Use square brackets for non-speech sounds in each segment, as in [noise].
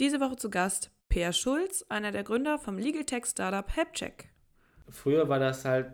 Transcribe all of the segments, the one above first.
Diese Woche zu Gast Peer Schulz, einer der Gründer vom Legal Tech Startup Helpcheck. Früher war das halt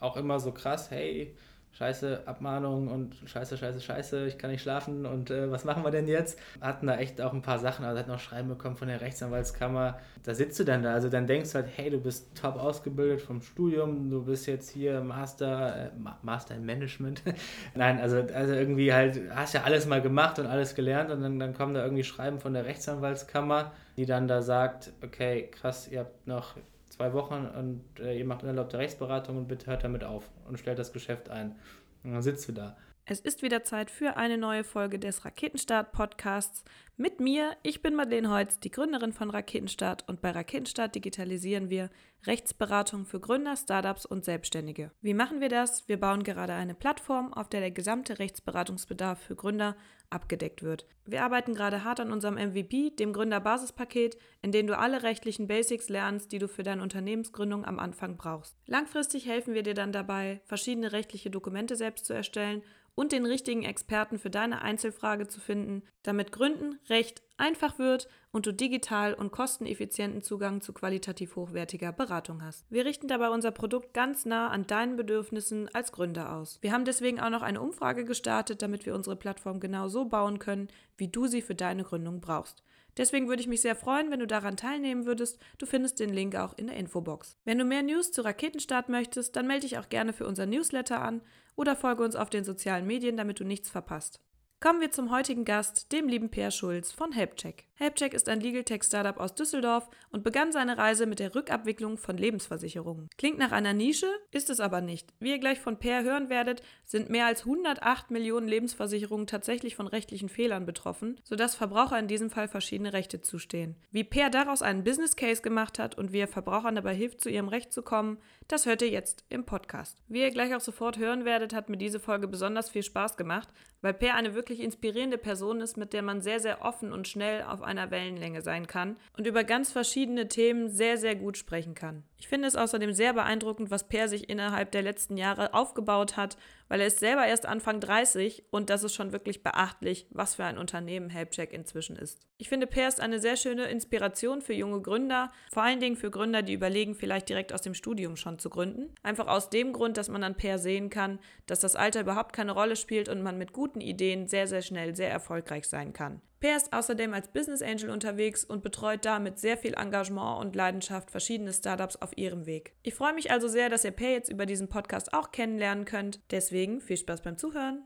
auch immer so krass, hey, scheiße Abmahnung und scheiße, scheiße, scheiße, ich kann nicht schlafen und äh, was machen wir denn jetzt? Hatten da echt auch ein paar Sachen, also hat noch Schreiben bekommen von der Rechtsanwaltskammer. Da sitzt du dann da, also dann denkst du halt, hey, du bist top ausgebildet vom Studium, du bist jetzt hier Master, äh, Master in Management. [laughs] Nein, also, also irgendwie halt, hast ja alles mal gemacht und alles gelernt und dann, dann kommen da irgendwie Schreiben von der Rechtsanwaltskammer, die dann da sagt, okay, krass, ihr habt noch zwei Wochen und äh, ihr macht unerlaubte Rechtsberatung und bitte hört damit auf und stellt das Geschäft ein. Und dann sitzt du da. Es ist wieder Zeit für eine neue Folge des Raketenstart-Podcasts mit mir. Ich bin Madeleine Heutz, die Gründerin von Raketenstart und bei Raketenstart digitalisieren wir Rechtsberatung für Gründer, Startups und Selbstständige. Wie machen wir das? Wir bauen gerade eine Plattform, auf der der gesamte Rechtsberatungsbedarf für Gründer abgedeckt wird. Wir arbeiten gerade hart an unserem MVP, dem Gründerbasispaket, in dem du alle rechtlichen Basics lernst, die du für deine Unternehmensgründung am Anfang brauchst. Langfristig helfen wir dir dann dabei, verschiedene rechtliche Dokumente selbst zu erstellen und den richtigen Experten für deine Einzelfrage zu finden, damit Gründen recht einfach wird und du digital und kosteneffizienten Zugang zu qualitativ hochwertiger Beratung hast. Wir richten dabei unser Produkt ganz nah an deinen Bedürfnissen als Gründer aus. Wir haben deswegen auch noch eine Umfrage gestartet, damit wir unsere Plattform genau so bauen können, wie du sie für deine Gründung brauchst. Deswegen würde ich mich sehr freuen, wenn du daran teilnehmen würdest. Du findest den Link auch in der Infobox. Wenn du mehr News zu Raketenstart möchtest, dann melde dich auch gerne für unser Newsletter an oder folge uns auf den sozialen Medien, damit du nichts verpasst. Kommen wir zum heutigen Gast, dem lieben Peer Schulz von Helpcheck. Helpcheck ist ein Legal Tech Startup aus Düsseldorf und begann seine Reise mit der Rückabwicklung von Lebensversicherungen. Klingt nach einer Nische, ist es aber nicht. Wie ihr gleich von Peer hören werdet, sind mehr als 108 Millionen Lebensversicherungen tatsächlich von rechtlichen Fehlern betroffen, sodass Verbraucher in diesem Fall verschiedene Rechte zustehen. Wie Peer daraus einen Business Case gemacht hat und wie er Verbrauchern dabei hilft, zu ihrem Recht zu kommen, das hört ihr jetzt im Podcast. Wie ihr gleich auch sofort hören werdet, hat mir diese Folge besonders viel Spaß gemacht, weil Peer eine wirklich inspirierende Person ist, mit der man sehr, sehr offen und schnell auf einer Wellenlänge sein kann und über ganz verschiedene Themen sehr, sehr gut sprechen kann. Ich finde es außerdem sehr beeindruckend, was Per sich innerhalb der letzten Jahre aufgebaut hat, weil er ist selber erst Anfang 30 und das ist schon wirklich beachtlich, was für ein Unternehmen Helpcheck inzwischen ist. Ich finde, Per ist eine sehr schöne Inspiration für junge Gründer, vor allen Dingen für Gründer, die überlegen, vielleicht direkt aus dem Studium schon zu gründen. Einfach aus dem Grund, dass man an Per sehen kann, dass das Alter überhaupt keine Rolle spielt und man mit guten Ideen sehr, sehr schnell sehr erfolgreich sein kann. Per ist außerdem als Business Angel unterwegs und betreut da mit sehr viel Engagement und Leidenschaft verschiedene Startups auf ihrem Weg. Ich freue mich also sehr, dass ihr Per jetzt über diesen Podcast auch kennenlernen könnt. Deswegen viel Spaß beim Zuhören.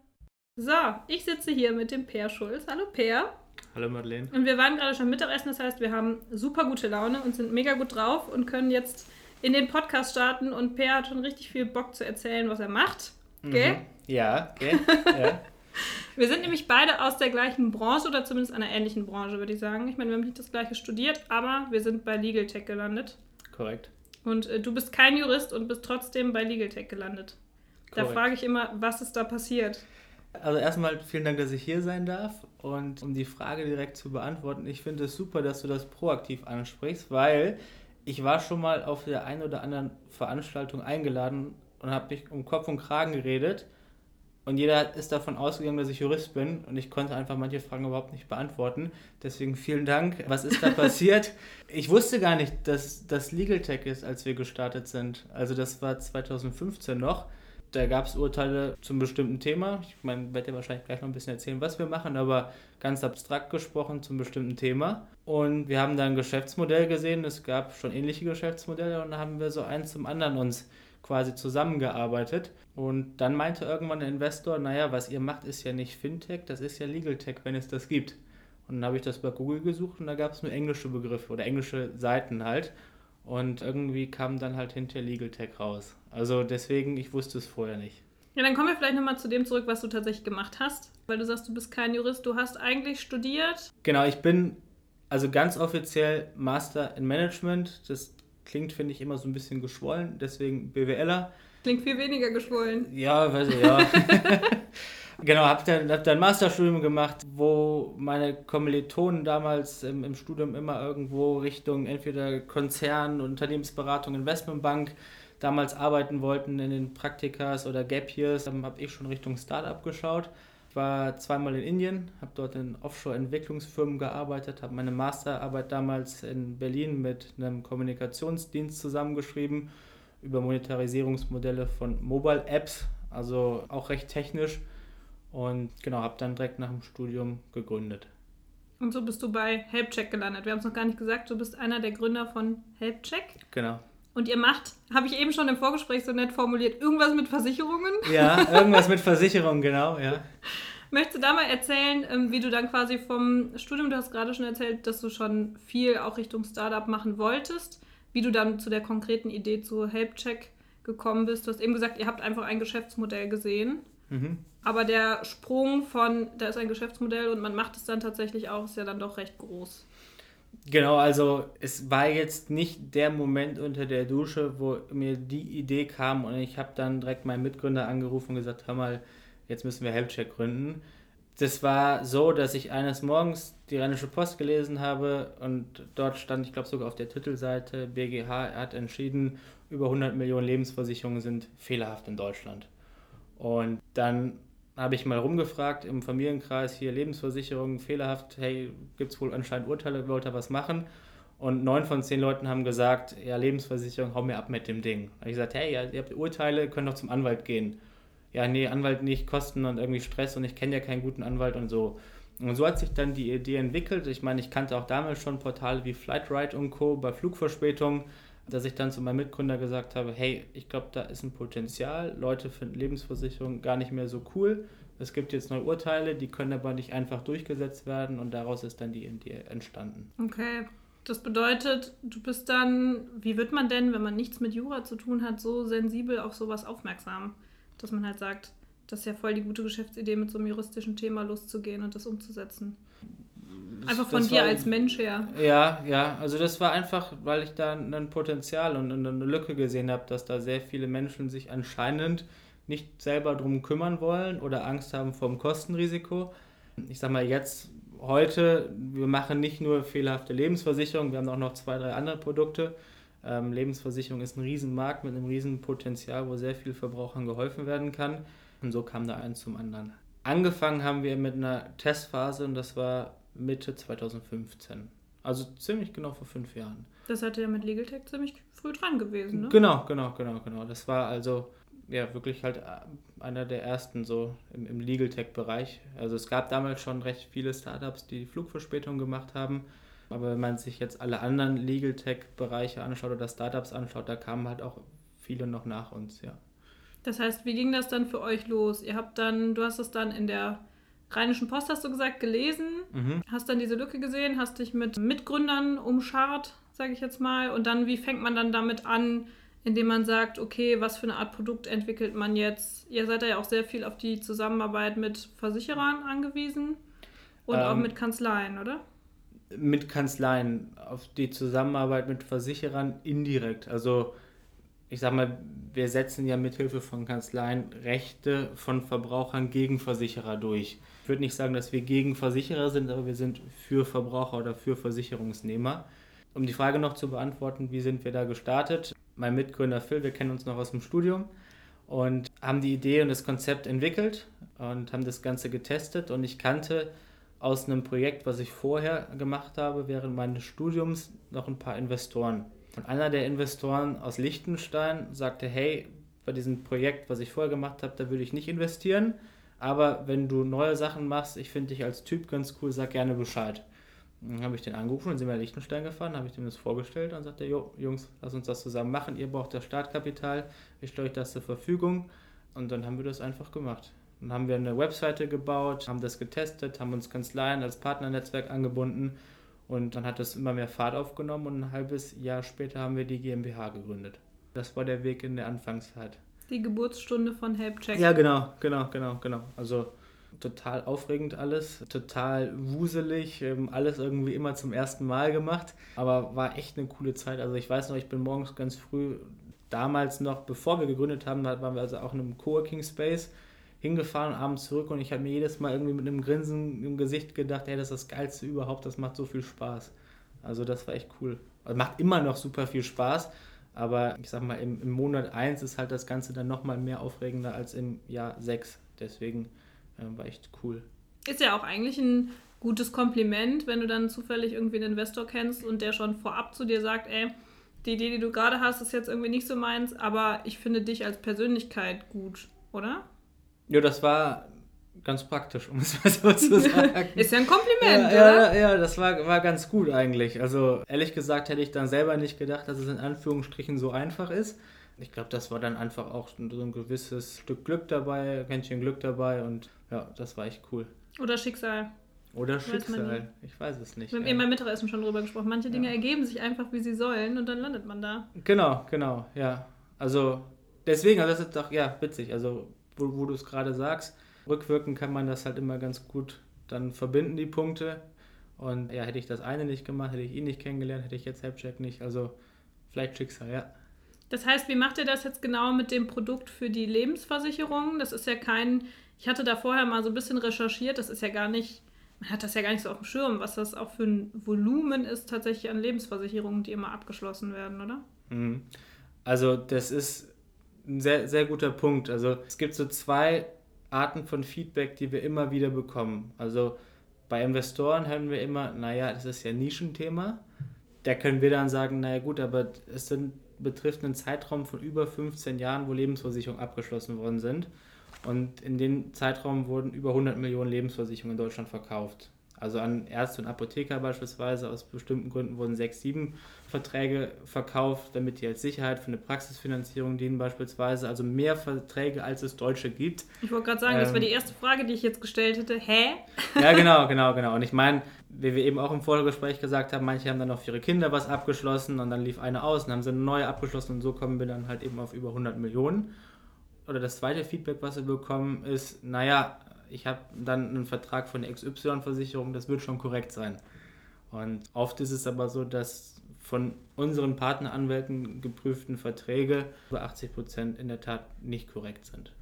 So, ich sitze hier mit dem Per Schulz. Hallo Per. Hallo Madeleine. Und wir waren gerade schon Mittagessen, das heißt, wir haben super gute Laune und sind mega gut drauf und können jetzt in den Podcast starten und Per hat schon richtig viel Bock zu erzählen, was er macht. Okay? Mhm. Ja, okay. ja. [laughs] Wir sind nämlich beide aus der gleichen Branche oder zumindest einer ähnlichen Branche, würde ich sagen. Ich meine, wir haben nicht das gleiche studiert, aber wir sind bei Legal Tech gelandet. Korrekt. Und äh, du bist kein Jurist und bist trotzdem bei Legal Tech gelandet. Korrekt. Da frage ich immer, was ist da passiert? Also erstmal vielen Dank, dass ich hier sein darf. Und um die Frage direkt zu beantworten, ich finde es super, dass du das proaktiv ansprichst, weil ich war schon mal auf der einen oder anderen Veranstaltung eingeladen und habe mich um Kopf und Kragen geredet und jeder ist davon ausgegangen, dass ich Jurist bin und ich konnte einfach manche Fragen überhaupt nicht beantworten. Deswegen vielen Dank. Was ist da [laughs] passiert? Ich wusste gar nicht, dass das Legal Tech ist, als wir gestartet sind. Also das war 2015 noch. Da gab es Urteile zum bestimmten Thema. Ich meine, werde dir wahrscheinlich gleich noch ein bisschen erzählen, was wir machen, aber ganz abstrakt gesprochen zum bestimmten Thema. Und wir haben da ein Geschäftsmodell gesehen. Es gab schon ähnliche Geschäftsmodelle und da haben wir so eins zum anderen uns quasi zusammengearbeitet. Und dann meinte irgendwann der Investor, naja, was ihr macht, ist ja nicht Fintech, das ist ja Legal Tech, wenn es das gibt. Und dann habe ich das bei Google gesucht und da gab es nur englische Begriffe oder englische Seiten halt. Und irgendwie kam dann halt hinter Legal Tech raus. Also deswegen, ich wusste es vorher nicht. Ja, dann kommen wir vielleicht nochmal zu dem zurück, was du tatsächlich gemacht hast. Weil du sagst, du bist kein Jurist, du hast eigentlich studiert. Genau, ich bin also ganz offiziell Master in Management. Das klingt, finde ich, immer so ein bisschen geschwollen, deswegen BWLer. Klingt viel weniger geschwollen. Ja, weiß ich, ja. [laughs] genau, habe dann, hab dann Masterstudium gemacht, wo meine Kommilitonen damals im, im Studium immer irgendwo Richtung entweder Konzern, Unternehmensberatung, Investmentbank damals arbeiten wollten in den Praktikas oder Gap Years. Dann habe ich schon Richtung Startup geschaut. War zweimal in Indien, habe dort in Offshore-Entwicklungsfirmen gearbeitet, habe meine Masterarbeit damals in Berlin mit einem Kommunikationsdienst zusammengeschrieben über Monetarisierungsmodelle von Mobile Apps, also auch recht technisch. Und genau, habe dann direkt nach dem Studium gegründet. Und so bist du bei HelpCheck gelandet. Wir haben es noch gar nicht gesagt, du bist einer der Gründer von HelpCheck. Genau. Und ihr macht, habe ich eben schon im Vorgespräch so nett formuliert, irgendwas mit Versicherungen? Ja, irgendwas mit Versicherungen, genau, ja. [laughs] Möchtest du da mal erzählen, ähm, wie du dann quasi vom Studium, du hast gerade schon erzählt, dass du schon viel auch Richtung Startup machen wolltest, wie du dann zu der konkreten Idee zu HelpCheck gekommen bist? Du hast eben gesagt, ihr habt einfach ein Geschäftsmodell gesehen. Mhm. Aber der Sprung von, da ist ein Geschäftsmodell und man macht es dann tatsächlich auch, ist ja dann doch recht groß. Genau, also es war jetzt nicht der Moment unter der Dusche, wo mir die Idee kam und ich habe dann direkt meinen Mitgründer angerufen und gesagt, hör mal, jetzt müssen wir Helpcheck gründen. Das war so, dass ich eines Morgens die Rheinische Post gelesen habe und dort stand, ich glaube sogar auf der Titelseite, BGH hat entschieden, über 100 Millionen Lebensversicherungen sind fehlerhaft in Deutschland. Und dann habe ich mal rumgefragt im Familienkreis, hier Lebensversicherung, fehlerhaft, hey, gibt es wohl anscheinend Urteile, wollt ihr was machen? Und neun von zehn Leuten haben gesagt, ja, Lebensversicherung, hau mir ab mit dem Ding. Habe ich gesagt, hey, ihr habt Urteile, könnt doch zum Anwalt gehen. Ja, nee, Anwalt nicht, Kosten und irgendwie Stress und ich kenne ja keinen guten Anwalt und so. Und so hat sich dann die Idee entwickelt. Ich meine, ich kannte auch damals schon Portale wie Flightride und Co. bei Flugverspätungen dass ich dann zu meinem Mitgründer gesagt habe, hey, ich glaube, da ist ein Potenzial. Leute finden Lebensversicherung gar nicht mehr so cool. Es gibt jetzt neue Urteile, die können aber nicht einfach durchgesetzt werden und daraus ist dann die Idee entstanden. Okay. Das bedeutet, du bist dann, wie wird man denn, wenn man nichts mit Jura zu tun hat, so sensibel auf sowas aufmerksam, dass man halt sagt, das ist ja voll die gute Geschäftsidee, mit so einem juristischen Thema loszugehen und das umzusetzen. Einfach von dir war, als Mensch her. Ja, ja, also das war einfach, weil ich da ein Potenzial und eine Lücke gesehen habe, dass da sehr viele Menschen sich anscheinend nicht selber drum kümmern wollen oder Angst haben vor dem Kostenrisiko. Ich sag mal jetzt, heute, wir machen nicht nur fehlerhafte Lebensversicherung, wir haben auch noch zwei, drei andere Produkte. Ähm, Lebensversicherung ist ein Riesenmarkt mit einem riesen Potenzial, wo sehr vielen Verbrauchern geholfen werden kann. Und so kam da eins zum anderen. Angefangen haben wir mit einer Testphase und das war Mitte 2015. Also ziemlich genau vor fünf Jahren. Das hatte ja mit Legal Tech ziemlich früh dran gewesen, ne? Genau, genau, genau, genau. Das war also ja wirklich halt äh, einer der ersten so im, im Legal Tech-Bereich. Also es gab damals schon recht viele Startups, die Flugverspätung gemacht haben. Aber wenn man sich jetzt alle anderen Legal Tech-Bereiche anschaut oder Startups anschaut, da kamen halt auch viele noch nach uns, ja. Das heißt, wie ging das dann für euch los? Ihr habt dann, du hast es dann in der Rheinischen Post, hast du gesagt, gelesen, mhm. hast dann diese Lücke gesehen, hast dich mit Mitgründern umschart, sage ich jetzt mal. Und dann, wie fängt man dann damit an, indem man sagt, okay, was für eine Art Produkt entwickelt man jetzt? Ihr seid ja auch sehr viel auf die Zusammenarbeit mit Versicherern angewiesen und ähm, auch mit Kanzleien, oder? Mit Kanzleien, auf die Zusammenarbeit mit Versicherern indirekt. Also ich sag mal, wir setzen ja mithilfe von Kanzleien Rechte von Verbrauchern gegen Versicherer durch. Ich würde nicht sagen, dass wir gegen Versicherer sind, aber wir sind für Verbraucher oder für Versicherungsnehmer. Um die Frage noch zu beantworten, wie sind wir da gestartet? Mein Mitgründer Phil, wir kennen uns noch aus dem Studium und haben die Idee und das Konzept entwickelt und haben das Ganze getestet und ich kannte aus einem Projekt, was ich vorher gemacht habe, während meines Studiums, noch ein paar Investoren. Und einer der Investoren aus Liechtenstein sagte, hey, bei diesem Projekt, was ich vorher gemacht habe, da würde ich nicht investieren, aber wenn du neue Sachen machst, ich finde dich als Typ ganz cool, sag gerne Bescheid. Dann habe ich den angerufen und sind wir nach Liechtenstein gefahren, habe ich dem das vorgestellt und sagte, jo, Jungs, lass uns das zusammen machen, ihr braucht das Startkapital, ich stelle euch das zur Verfügung und dann haben wir das einfach gemacht. Dann haben wir eine Webseite gebaut, haben das getestet, haben uns Kanzleien als Partnernetzwerk angebunden und dann hat das immer mehr Fahrt aufgenommen und ein halbes Jahr später haben wir die GmbH gegründet. Das war der Weg in der Anfangszeit. Die Geburtsstunde von HelpCheck. Ja, genau, genau, genau, genau. Also total aufregend alles, total wuselig, ähm, alles irgendwie immer zum ersten Mal gemacht, aber war echt eine coole Zeit. Also ich weiß noch, ich bin morgens ganz früh, damals noch, bevor wir gegründet haben, waren wir also auch in einem Coworking Space hingefahren abends zurück und ich habe mir jedes Mal irgendwie mit einem Grinsen im Gesicht gedacht, ey, das ist das Geilste überhaupt, das macht so viel Spaß. Also das war echt cool. Also macht immer noch super viel Spaß, aber ich sag mal, im, im Monat 1 ist halt das Ganze dann nochmal mehr aufregender als im Jahr 6. Deswegen äh, war echt cool. Ist ja auch eigentlich ein gutes Kompliment, wenn du dann zufällig irgendwie einen Investor kennst und der schon vorab zu dir sagt, ey, die Idee, die du gerade hast, ist jetzt irgendwie nicht so meins, aber ich finde dich als Persönlichkeit gut, oder? Ja, das war ganz praktisch, um es mal so zu [laughs] sagen. ist ja ein Kompliment, ja, oder? Ja, ja, das war, war ganz gut eigentlich. Also ehrlich gesagt hätte ich dann selber nicht gedacht, dass es in Anführungsstrichen so einfach ist. Ich glaube, das war dann einfach auch so ein gewisses Stück Glück dabei, ein Quäntchen Glück dabei und ja, das war echt cool. Oder Schicksal. Oder Schicksal, ich weiß es nicht. Wir haben eben beim Mittagessen schon drüber gesprochen. Manche Dinge ja. ergeben sich einfach, wie sie sollen und dann landet man da. Genau, genau, ja. Also deswegen, also das ist doch, ja, witzig. Also, wo, wo du es gerade sagst, rückwirkend kann man das halt immer ganz gut dann verbinden, die Punkte. Und ja, hätte ich das eine nicht gemacht, hätte ich ihn nicht kennengelernt, hätte ich jetzt Helpcheck nicht. Also vielleicht Schicksal, ja. Das heißt, wie macht ihr das jetzt genau mit dem Produkt für die Lebensversicherung? Das ist ja kein, ich hatte da vorher mal so ein bisschen recherchiert, das ist ja gar nicht, man hat das ja gar nicht so auf dem Schirm, was das auch für ein Volumen ist tatsächlich an Lebensversicherungen, die immer abgeschlossen werden, oder? Mhm. Also das ist ein sehr, sehr guter Punkt. Also es gibt so zwei Arten von Feedback, die wir immer wieder bekommen. Also bei Investoren hören wir immer, naja, das ist ja ein Nischenthema. Da können wir dann sagen, naja gut, aber es sind, betrifft einen Zeitraum von über 15 Jahren, wo Lebensversicherungen abgeschlossen worden sind. Und in dem Zeitraum wurden über 100 Millionen Lebensversicherungen in Deutschland verkauft. Also an Ärzte und Apotheker beispielsweise, aus bestimmten Gründen wurden sechs, sieben Verträge verkauft, damit die als Sicherheit für eine Praxisfinanzierung dienen beispielsweise. Also mehr Verträge, als es Deutsche gibt. Ich wollte gerade sagen, ähm, das war die ähm, erste Frage, die ich jetzt gestellt hätte. Hä? Ja, genau, genau, genau. Und ich meine, wie wir eben auch im Vorgespräch gesagt haben, manche haben dann noch für ihre Kinder was abgeschlossen und dann lief eine aus und haben sie eine neue abgeschlossen und so kommen wir dann halt eben auf über 100 Millionen. Oder das zweite Feedback, was wir bekommen, ist, naja, ich habe dann einen Vertrag von der XY-Versicherung, das wird schon korrekt sein. Und oft ist es aber so, dass von unseren Partneranwälten geprüften Verträge über 80 Prozent in der Tat nicht korrekt sind.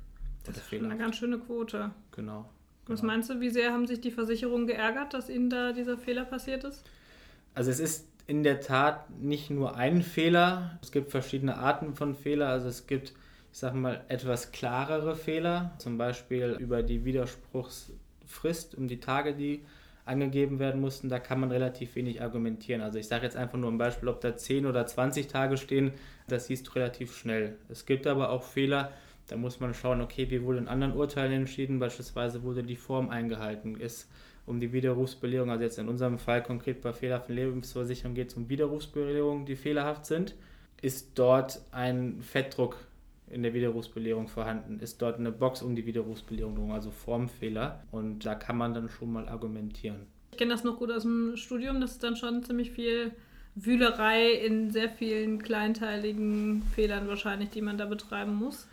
Das ist eine ganz schöne Quote. Genau. Was genau. meinst du, wie sehr haben sich die Versicherungen geärgert, dass ihnen da dieser Fehler passiert ist? Also es ist in der Tat nicht nur ein Fehler. Es gibt verschiedene Arten von Fehler. Also es gibt ich sage mal, etwas klarere Fehler, zum Beispiel über die Widerspruchsfrist, um die Tage, die angegeben werden mussten, da kann man relativ wenig argumentieren. Also ich sage jetzt einfach nur ein Beispiel, ob da 10 oder 20 Tage stehen, das siehst du relativ schnell. Es gibt aber auch Fehler, da muss man schauen, okay, wie wurde in anderen Urteilen entschieden, beispielsweise wurde die Form eingehalten, ist um die Widerrufsbelehrung, also jetzt in unserem Fall konkret bei fehlerhaften Lebensversicherungen geht es um Widerrufsbelehrungen, die fehlerhaft sind, ist dort ein Fettdruck in der Widerrufsbelehrung vorhanden, ist dort eine Box um die Widerrufsbelehrung drum, also Formfehler. Und da kann man dann schon mal argumentieren. Ich kenne das noch gut aus dem Studium, das ist dann schon ziemlich viel Wühlerei in sehr vielen kleinteiligen Fehlern wahrscheinlich, die man da betreiben muss.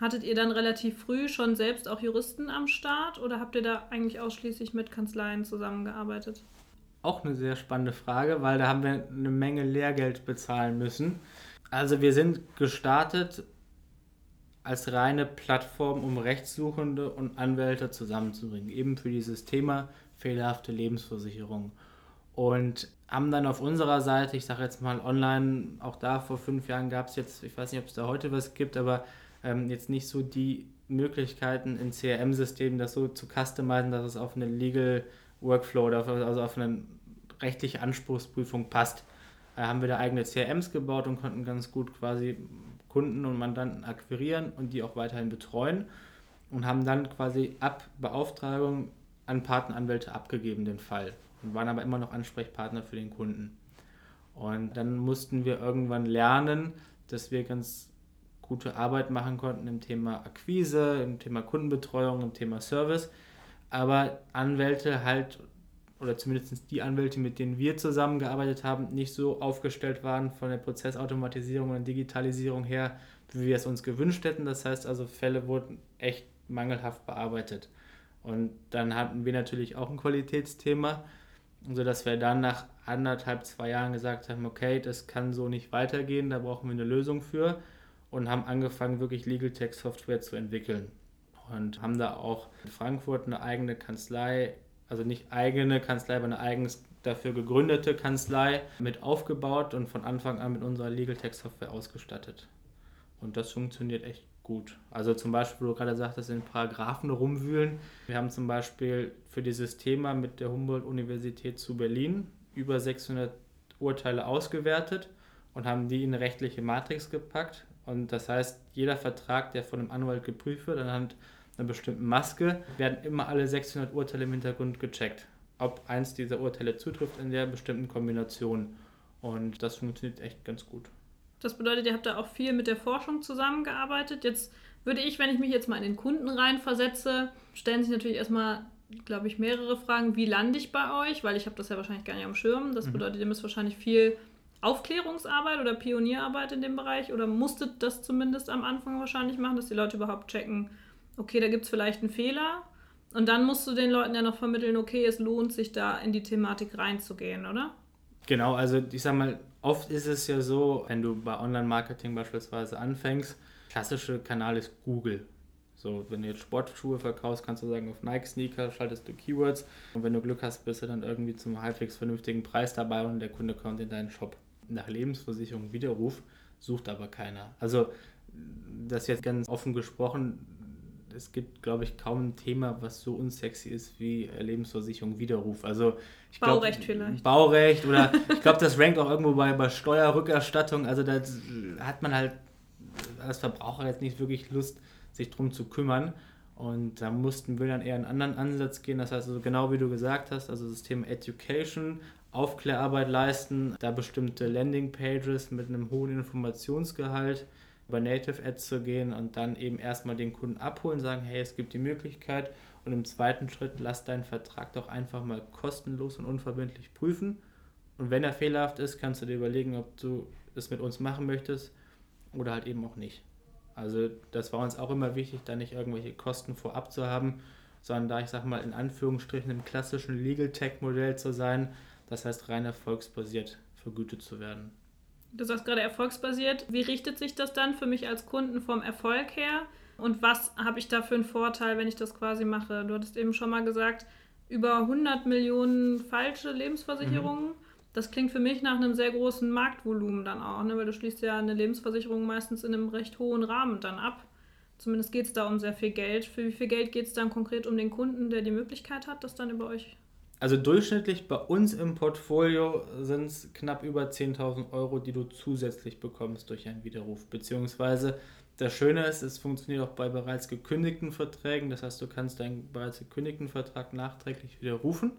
Hattet ihr dann relativ früh schon selbst auch Juristen am Start oder habt ihr da eigentlich ausschließlich mit Kanzleien zusammengearbeitet? Auch eine sehr spannende Frage, weil da haben wir eine Menge Lehrgeld bezahlen müssen. Also wir sind gestartet als reine Plattform, um Rechtssuchende und Anwälte zusammenzubringen, eben für dieses Thema fehlerhafte Lebensversicherung. Und haben dann auf unserer Seite, ich sage jetzt mal online, auch da vor fünf Jahren gab es jetzt, ich weiß nicht, ob es da heute was gibt, aber ähm, jetzt nicht so die Möglichkeiten in CRM-Systemen, das so zu customizen, dass es auf eine Legal Workflow oder auf, also auf eine rechtliche Anspruchsprüfung passt. Da haben wir da eigene CRMs gebaut und konnten ganz gut quasi Kunden und Mandanten akquirieren und die auch weiterhin betreuen und haben dann quasi ab Beauftragung an Partneranwälte abgegeben den Fall und waren aber immer noch Ansprechpartner für den Kunden. Und dann mussten wir irgendwann lernen, dass wir ganz gute Arbeit machen konnten im Thema Akquise, im Thema Kundenbetreuung, im Thema Service, aber Anwälte halt oder zumindest die Anwälte, mit denen wir zusammengearbeitet haben, nicht so aufgestellt waren von der Prozessautomatisierung und Digitalisierung her, wie wir es uns gewünscht hätten. Das heißt also, Fälle wurden echt mangelhaft bearbeitet. Und dann hatten wir natürlich auch ein Qualitätsthema, sodass wir dann nach anderthalb, zwei Jahren gesagt haben, okay, das kann so nicht weitergehen, da brauchen wir eine Lösung für und haben angefangen, wirklich Legal Tech Software zu entwickeln. Und haben da auch in Frankfurt eine eigene Kanzlei also nicht eigene Kanzlei, aber eine eigens dafür gegründete Kanzlei mit aufgebaut und von Anfang an mit unserer Legal Tech Software ausgestattet. Und das funktioniert echt gut. Also zum Beispiel, wo du gerade sagtest, in Paragraphen rumwühlen. Wir haben zum Beispiel für dieses Thema mit der Humboldt-Universität zu Berlin über 600 Urteile ausgewertet und haben die in eine rechtliche Matrix gepackt. Und das heißt, jeder Vertrag, der von einem Anwalt geprüft wird, anhand einer bestimmten Maske, werden immer alle 600 Urteile im Hintergrund gecheckt, ob eins dieser Urteile zutrifft in der bestimmten Kombination. Und das funktioniert echt ganz gut. Das bedeutet, ihr habt da auch viel mit der Forschung zusammengearbeitet. Jetzt würde ich, wenn ich mich jetzt mal in den Kunden reinversetze, stellen sich natürlich erstmal, glaube ich, mehrere Fragen. Wie lande ich bei euch? Weil ich habe das ja wahrscheinlich gar nicht am Schirm. Das mhm. bedeutet, ihr müsst wahrscheinlich viel Aufklärungsarbeit oder Pionierarbeit in dem Bereich oder musstet das zumindest am Anfang wahrscheinlich machen, dass die Leute überhaupt checken, okay, da gibt es vielleicht einen Fehler. Und dann musst du den Leuten ja noch vermitteln, okay, es lohnt sich da in die Thematik reinzugehen, oder? Genau, also ich sag mal, oft ist es ja so, wenn du bei Online-Marketing beispielsweise anfängst, klassische Kanal ist Google. So, wenn du jetzt Sportschuhe verkaufst, kannst du sagen, auf Nike-Sneaker schaltest du Keywords und wenn du Glück hast, bist du dann irgendwie zum halbwegs vernünftigen Preis dabei und der Kunde kommt in deinen Shop nach Lebensversicherung Widerruf, sucht aber keiner. Also das jetzt ganz offen gesprochen, es gibt, glaube ich, kaum ein Thema, was so unsexy ist wie Lebensversicherung Widerruf. Also ich Baurecht glaub, vielleicht. Baurecht oder ich glaube, das rankt auch irgendwo bei, bei Steuerrückerstattung. Also da hat man halt als Verbraucher jetzt nicht wirklich Lust, sich drum zu kümmern. Und da mussten wir dann eher einen anderen Ansatz gehen. Das heißt also genau wie du gesagt hast, also das Thema Education, Aufklärarbeit leisten, da bestimmte Landingpages mit einem hohen Informationsgehalt über Native Ads zu gehen und dann eben erstmal den Kunden abholen, sagen, hey, es gibt die Möglichkeit und im zweiten Schritt lass deinen Vertrag doch einfach mal kostenlos und unverbindlich prüfen und wenn er fehlerhaft ist, kannst du dir überlegen, ob du es mit uns machen möchtest oder halt eben auch nicht. Also das war uns auch immer wichtig, da nicht irgendwelche Kosten vorab zu haben, sondern da ich sag mal in Anführungsstrichen im klassischen Legal Tech Modell zu sein, das heißt rein erfolgsbasiert vergütet zu werden. Du sagst gerade erfolgsbasiert. Wie richtet sich das dann für mich als Kunden vom Erfolg her? Und was habe ich da für einen Vorteil, wenn ich das quasi mache? Du hattest eben schon mal gesagt, über 100 Millionen falsche Lebensversicherungen. Mhm. Das klingt für mich nach einem sehr großen Marktvolumen dann auch, ne? weil du schließt ja eine Lebensversicherung meistens in einem recht hohen Rahmen dann ab. Zumindest geht es da um sehr viel Geld. Für wie viel Geld geht es dann konkret um den Kunden, der die Möglichkeit hat, das dann über euch also durchschnittlich bei uns im Portfolio sind es knapp über 10.000 Euro, die du zusätzlich bekommst durch einen Widerruf. Beziehungsweise das Schöne ist, es funktioniert auch bei bereits gekündigten Verträgen. Das heißt, du kannst deinen bereits gekündigten Vertrag nachträglich widerrufen,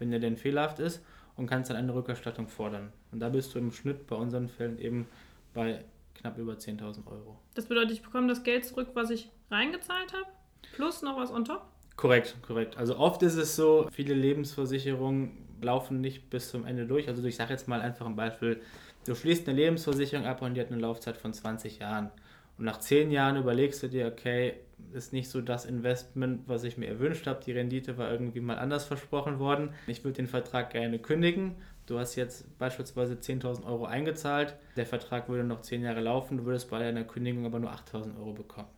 wenn der denn fehlerhaft ist, und kannst dann eine Rückerstattung fordern. Und da bist du im Schnitt bei unseren Fällen eben bei knapp über 10.000 Euro. Das bedeutet, ich bekomme das Geld zurück, was ich reingezahlt habe, plus noch was on top? Korrekt, korrekt. Also oft ist es so, viele Lebensversicherungen laufen nicht bis zum Ende durch. Also ich sage jetzt mal einfach ein Beispiel. Du schließt eine Lebensversicherung ab und die hat eine Laufzeit von 20 Jahren. Und nach 10 Jahren überlegst du dir, okay, ist nicht so das Investment, was ich mir erwünscht habe. Die Rendite war irgendwie mal anders versprochen worden. Ich würde den Vertrag gerne kündigen. Du hast jetzt beispielsweise 10.000 Euro eingezahlt. Der Vertrag würde noch 10 Jahre laufen. Du würdest bei deiner Kündigung aber nur 8.000 Euro bekommen.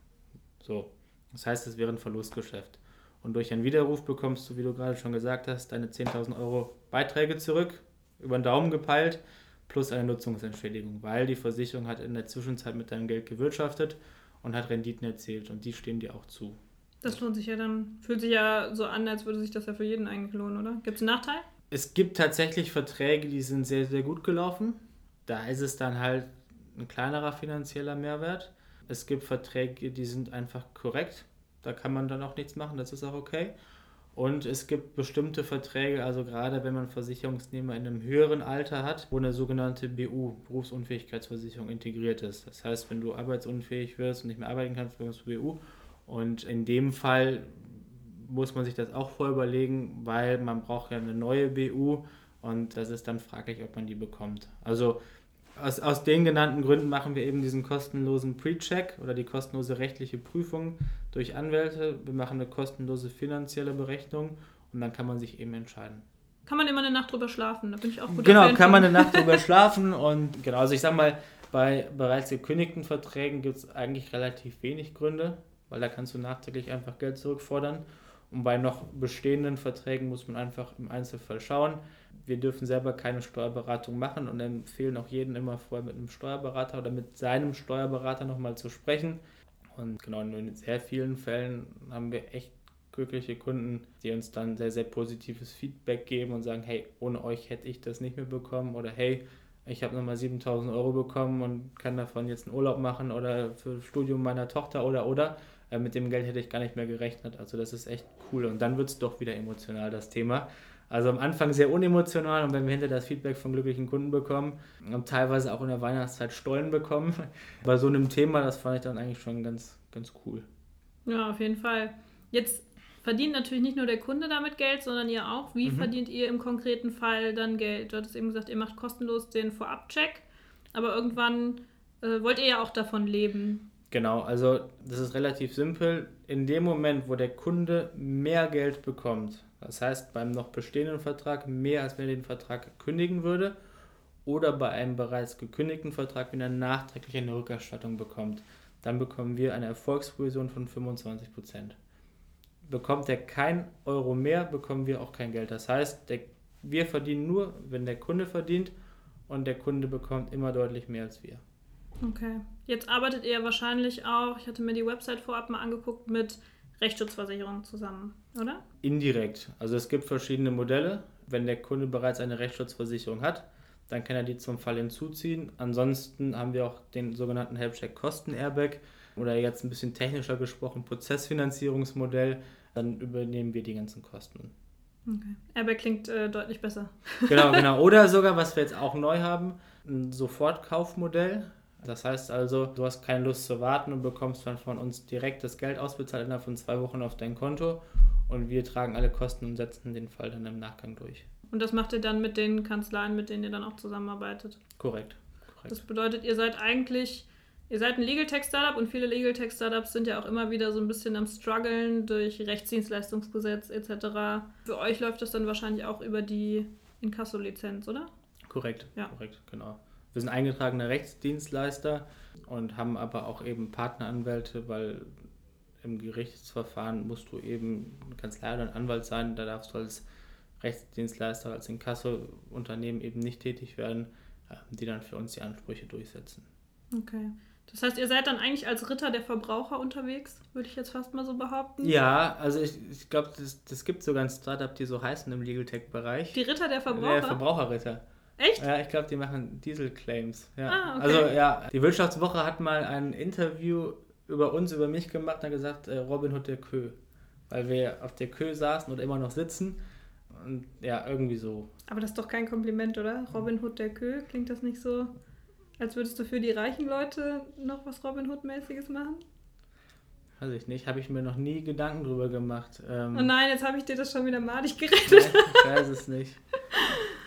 So. Das heißt, es wäre ein Verlustgeschäft. Und durch einen Widerruf bekommst du, wie du gerade schon gesagt hast, deine 10.000 Euro Beiträge zurück, über den Daumen gepeilt, plus eine Nutzungsentschädigung, weil die Versicherung hat in der Zwischenzeit mit deinem Geld gewirtschaftet und hat Renditen erzielt und die stehen dir auch zu. Das lohnt sich ja dann, fühlt sich ja so an, als würde sich das ja für jeden eigentlich lohnen, oder? Gibt es einen Nachteil? Es gibt tatsächlich Verträge, die sind sehr, sehr gut gelaufen. Da ist es dann halt ein kleinerer finanzieller Mehrwert. Es gibt Verträge, die sind einfach korrekt da kann man dann auch nichts machen, das ist auch okay. Und es gibt bestimmte Verträge, also gerade wenn man Versicherungsnehmer in einem höheren Alter hat, wo eine sogenannte BU, Berufsunfähigkeitsversicherung, integriert ist. Das heißt, wenn du arbeitsunfähig wirst und nicht mehr arbeiten kannst, bekommst du BU. Und in dem Fall muss man sich das auch voll überlegen, weil man braucht ja eine neue BU und das ist dann fraglich, ob man die bekommt. Also aus, aus den genannten Gründen machen wir eben diesen kostenlosen Pre-Check oder die kostenlose rechtliche Prüfung durch Anwälte. Wir machen eine kostenlose finanzielle Berechnung und dann kann man sich eben entscheiden. Kann man immer eine Nacht drüber schlafen? Da bin ich auch gut Genau, kann man eine Nacht drüber [laughs] schlafen und genau, also ich sag mal, bei bereits gekündigten Verträgen gibt es eigentlich relativ wenig Gründe, weil da kannst du nachträglich einfach Geld zurückfordern. Und bei noch bestehenden Verträgen muss man einfach im Einzelfall schauen wir dürfen selber keine Steuerberatung machen und empfehlen auch jeden immer vorher mit einem Steuerberater oder mit seinem Steuerberater nochmal zu sprechen, Und genau, in sehr vielen Fällen haben wir echt glückliche Kunden, die uns dann sehr, sehr positives Feedback geben und sagen, hey, ohne euch hätte ich das nicht mehr bekommen oder hey, ich habe nochmal 7000 Euro bekommen und kann davon jetzt einen Urlaub machen oder für das Studium meiner Tochter oder oder. Äh, mit dem Geld hätte ich gar nicht mehr gerechnet. Also das ist echt cool. Und dann wird es doch wieder emotional, das Thema. Also am Anfang sehr unemotional und wenn wir hinter das Feedback von glücklichen Kunden bekommen und teilweise auch in der Weihnachtszeit Stollen bekommen, [laughs] bei so einem Thema, das fand ich dann eigentlich schon ganz, ganz cool. Ja, auf jeden Fall. Jetzt verdient natürlich nicht nur der Kunde damit Geld, sondern ihr auch. Wie mhm. verdient ihr im konkreten Fall dann Geld? Du hattest eben gesagt, ihr macht kostenlos den Vorabcheck, aber irgendwann äh, wollt ihr ja auch davon leben. Genau, also das ist relativ simpel. In dem Moment, wo der Kunde mehr Geld bekommt, das heißt beim noch bestehenden Vertrag mehr, als wenn er den Vertrag kündigen würde, oder bei einem bereits gekündigten Vertrag, wenn er nachträglich eine Rückerstattung bekommt, dann bekommen wir eine Erfolgsprovision von 25%. Bekommt er kein Euro mehr, bekommen wir auch kein Geld. Das heißt, der, wir verdienen nur, wenn der Kunde verdient und der Kunde bekommt immer deutlich mehr als wir. Okay. Jetzt arbeitet ihr wahrscheinlich auch, ich hatte mir die Website vorab mal angeguckt, mit Rechtsschutzversicherungen zusammen, oder? Indirekt. Also es gibt verschiedene Modelle. Wenn der Kunde bereits eine Rechtsschutzversicherung hat, dann kann er die zum Fall hinzuziehen. Ansonsten haben wir auch den sogenannten Helpcheck Kosten Airbag oder jetzt ein bisschen technischer gesprochen Prozessfinanzierungsmodell. Dann übernehmen wir die ganzen Kosten. Okay. Airbag klingt äh, deutlich besser. Genau, [laughs] genau. Oder sogar, was wir jetzt auch neu haben, ein Sofortkaufmodell. Das heißt also, du hast keine Lust zu warten und bekommst dann von uns direkt das Geld ausbezahlt innerhalb von zwei Wochen auf dein Konto und wir tragen alle Kosten und setzen den Fall dann im Nachgang durch. Und das macht ihr dann mit den Kanzleien, mit denen ihr dann auch zusammenarbeitet? Korrekt. Korrekt. Das bedeutet, ihr seid eigentlich, ihr seid ein Legal Tech Startup und viele Legal Tech Startups sind ja auch immer wieder so ein bisschen am struggeln durch Rechtsdienstleistungsgesetz etc. Für euch läuft das dann wahrscheinlich auch über die Inkasso-Lizenz, oder? Korrekt, ja. korrekt, genau. Wir sind eingetragener Rechtsdienstleister und haben aber auch eben Partneranwälte, weil im Gerichtsverfahren musst du eben Kanzlei oder ein Anwalt sein. Da darfst du als Rechtsdienstleister, als Inkasso-Unternehmen eben nicht tätig werden, äh, die dann für uns die Ansprüche durchsetzen. Okay. Das heißt, ihr seid dann eigentlich als Ritter der Verbraucher unterwegs, würde ich jetzt fast mal so behaupten. Ja, also ich, ich glaube, das, das gibt sogar ein Startup, die so heißen im Legal Tech-Bereich. Die Ritter der Verbraucher? Der Verbraucherritter. Echt? Ja, ich glaube, die machen Diesel-Claims. Ja. Ah, okay. Also ja, die Wirtschaftswoche hat mal ein Interview über uns, über mich gemacht und hat gesagt, äh, Robin Hood der Kö. Weil wir auf der Kö saßen oder immer noch sitzen. Und ja, irgendwie so. Aber das ist doch kein Kompliment, oder? Robin Hood der Kö, klingt das nicht so, als würdest du für die reichen Leute noch was Robin Hood-mäßiges machen? Weiß ich nicht, habe ich mir noch nie Gedanken drüber gemacht. Ähm, oh nein, jetzt habe ich dir das schon wieder madig geredet. ich weiß es nicht.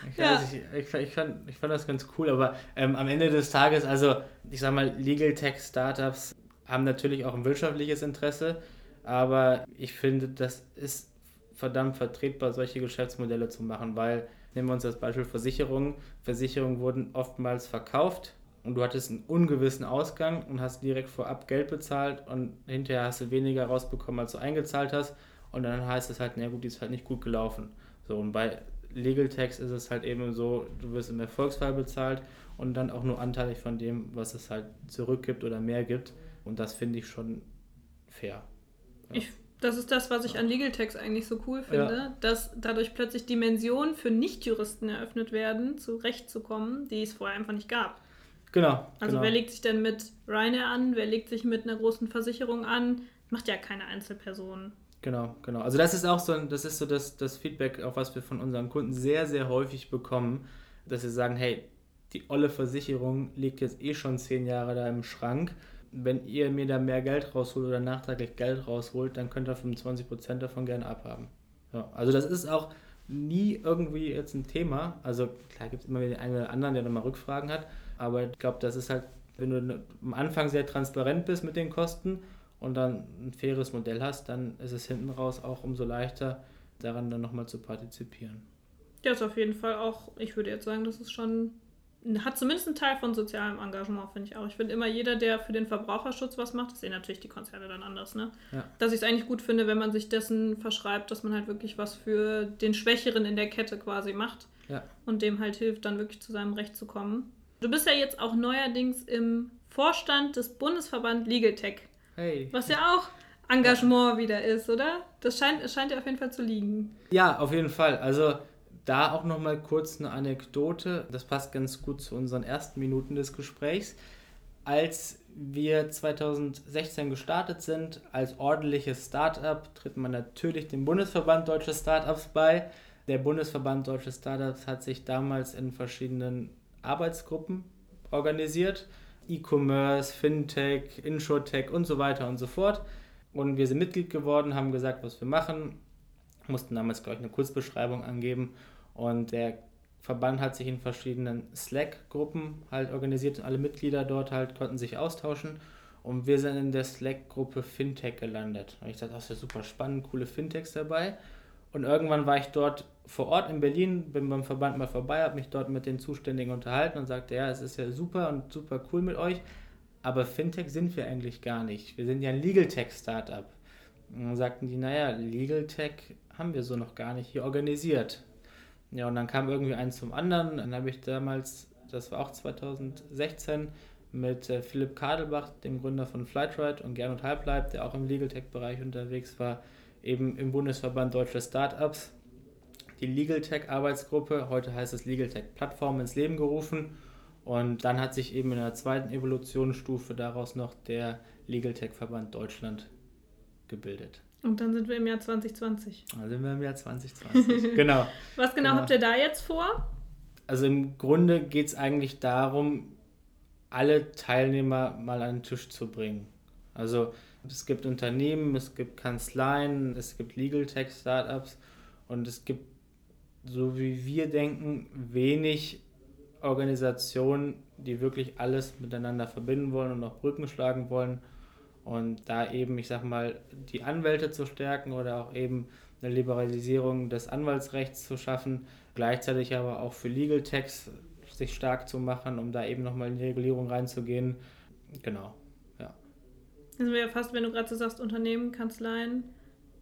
Ich, ja. weiß, ich, ich, fand, ich fand das ganz cool, aber ähm, am Ende des Tages, also ich sag mal, Legal Tech Startups haben natürlich auch ein wirtschaftliches Interesse, aber ich finde, das ist verdammt vertretbar, solche Geschäftsmodelle zu machen, weil, nehmen wir uns das Beispiel Versicherungen, Versicherungen wurden oftmals verkauft und du hattest einen ungewissen Ausgang und hast direkt vorab Geld bezahlt und hinterher hast du weniger rausbekommen, als du eingezahlt hast und dann heißt es halt, na gut, die ist halt nicht gut gelaufen. So, und bei Legal Tax ist es halt eben so, du wirst im Erfolgsfall bezahlt und dann auch nur anteilig von dem, was es halt zurückgibt oder mehr gibt. Und das finde ich schon fair. Ja. Ich, das ist das, was ich an Legal Tax eigentlich so cool finde, ja. dass dadurch plötzlich Dimensionen für Nichtjuristen eröffnet werden, zu Recht zu kommen, die es vorher einfach nicht gab. Genau. Also genau. wer legt sich denn mit Ryanair an, wer legt sich mit einer großen Versicherung an? Macht ja keine Einzelperson. Genau, genau. Also das ist auch so, das ist so das, das Feedback, auch was wir von unseren Kunden sehr, sehr häufig bekommen, dass sie sagen, hey, die olle Versicherung liegt jetzt eh schon zehn Jahre da im Schrank. Wenn ihr mir da mehr Geld rausholt oder nachträglich Geld rausholt, dann könnt ihr 25% davon gerne abhaben. Ja, also das ist auch nie irgendwie jetzt ein Thema. Also klar gibt es immer wieder den einen oder anderen, der nochmal Rückfragen hat, aber ich glaube, das ist halt, wenn du am Anfang sehr transparent bist mit den Kosten und dann ein faires Modell hast, dann ist es hinten raus auch umso leichter, daran dann nochmal zu partizipieren. Ja, ist auf jeden Fall auch, ich würde jetzt sagen, das ist schon, hat zumindest einen Teil von sozialem Engagement, finde ich auch. Ich finde immer jeder, der für den Verbraucherschutz was macht, das sehen natürlich die Konzerne dann anders, ne? Ja. Dass ich es eigentlich gut finde, wenn man sich dessen verschreibt, dass man halt wirklich was für den Schwächeren in der Kette quasi macht ja. und dem halt hilft, dann wirklich zu seinem Recht zu kommen. Du bist ja jetzt auch neuerdings im Vorstand des Bundesverband Legal Tech. Hey. Was ja auch Engagement wieder ist, oder? Das scheint, scheint ja auf jeden Fall zu liegen. Ja, auf jeden Fall. Also da auch nochmal kurz eine Anekdote. Das passt ganz gut zu unseren ersten Minuten des Gesprächs. Als wir 2016 gestartet sind, als ordentliches Startup, tritt man natürlich dem Bundesverband Deutsche Startups bei. Der Bundesverband Deutsche Startups hat sich damals in verschiedenen Arbeitsgruppen organisiert. E-Commerce, Fintech, Insurtech und so weiter und so fort. Und wir sind Mitglied geworden, haben gesagt, was wir machen, mussten damals, glaube ich, eine Kurzbeschreibung angeben. Und der Verband hat sich in verschiedenen Slack-Gruppen halt organisiert und alle Mitglieder dort halt konnten sich austauschen. Und wir sind in der Slack-Gruppe Fintech gelandet. Und ich dachte, das ist ja super spannend, coole Fintechs dabei. Und irgendwann war ich dort vor Ort in Berlin, bin beim Verband mal vorbei, habe mich dort mit den Zuständigen unterhalten und sagte, ja, es ist ja super und super cool mit euch, aber Fintech sind wir eigentlich gar nicht. Wir sind ja ein Legal Tech Startup. Und dann sagten die, naja, Legal Tech haben wir so noch gar nicht hier organisiert. Ja, und dann kam irgendwie eins zum anderen. Dann habe ich damals, das war auch 2016, mit äh, Philipp Kadelbach, dem Gründer von Flightride, und Gernot Halbleib, der auch im Legal Tech-Bereich unterwegs war, eben im Bundesverband Deutsche Startups, die Legal Tech Arbeitsgruppe, heute heißt es Legal Tech Plattform, ins Leben gerufen und dann hat sich eben in der zweiten Evolutionsstufe daraus noch der Legal Tech Verband Deutschland gebildet. Und dann sind wir im Jahr 2020. Dann sind wir im Jahr 2020. [laughs] genau. Was genau, genau, habt ihr da jetzt vor? Also im Grunde geht es eigentlich darum, alle Teilnehmer mal an den Tisch zu bringen. Also es gibt Unternehmen, es gibt Kanzleien, es gibt Legal Tech Startups und es gibt, so wie wir denken, wenig Organisationen, die wirklich alles miteinander verbinden wollen und auch Brücken schlagen wollen. Und da eben, ich sag mal, die Anwälte zu stärken oder auch eben eine Liberalisierung des Anwaltsrechts zu schaffen, gleichzeitig aber auch für Legal Techs sich stark zu machen, um da eben nochmal in die Regulierung reinzugehen. Genau, ja. Wäre ja fast, wenn du gerade so sagst, Unternehmen, Kanzleien,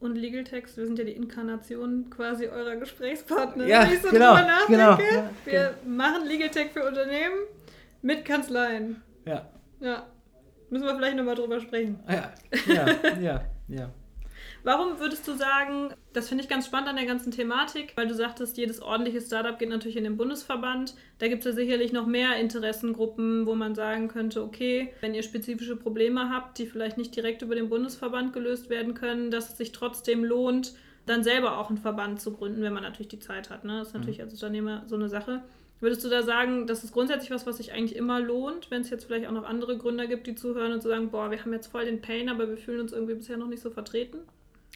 und Legal Text, wir sind ja die Inkarnation quasi eurer Gesprächspartner. Ja, Wenn ich so genau, drüber nachdenke, genau, ja, wir genau. machen Legal Tech für Unternehmen mit Kanzleien. Ja. Ja. Müssen wir vielleicht nochmal drüber sprechen. Ja, ja, ja, ja. Warum würdest du sagen, das finde ich ganz spannend an der ganzen Thematik, weil du sagtest, jedes ordentliche Startup geht natürlich in den Bundesverband. Da gibt es ja sicherlich noch mehr Interessengruppen, wo man sagen könnte, okay, wenn ihr spezifische Probleme habt, die vielleicht nicht direkt über den Bundesverband gelöst werden können, dass es sich trotzdem lohnt, dann selber auch einen Verband zu gründen, wenn man natürlich die Zeit hat. Ne? Das ist natürlich mhm. als Unternehmer so eine Sache. Würdest du da sagen, das ist grundsätzlich was, was sich eigentlich immer lohnt, wenn es jetzt vielleicht auch noch andere Gründer gibt, die zuhören und zu sagen, boah, wir haben jetzt voll den Pain, aber wir fühlen uns irgendwie bisher noch nicht so vertreten?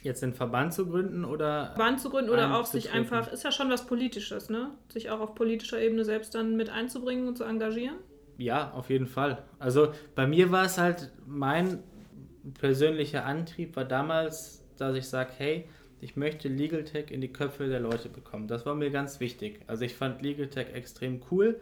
Jetzt den Verband zu gründen oder. Verband zu gründen oder auch sich einfach, ist ja schon was Politisches, ne? Sich auch auf politischer Ebene selbst dann mit einzubringen und zu engagieren? Ja, auf jeden Fall. Also bei mir war es halt, mein persönlicher Antrieb war damals, dass ich sage, hey, ich möchte Legal Tech in die Köpfe der Leute bekommen. Das war mir ganz wichtig. Also ich fand Legal Tech extrem cool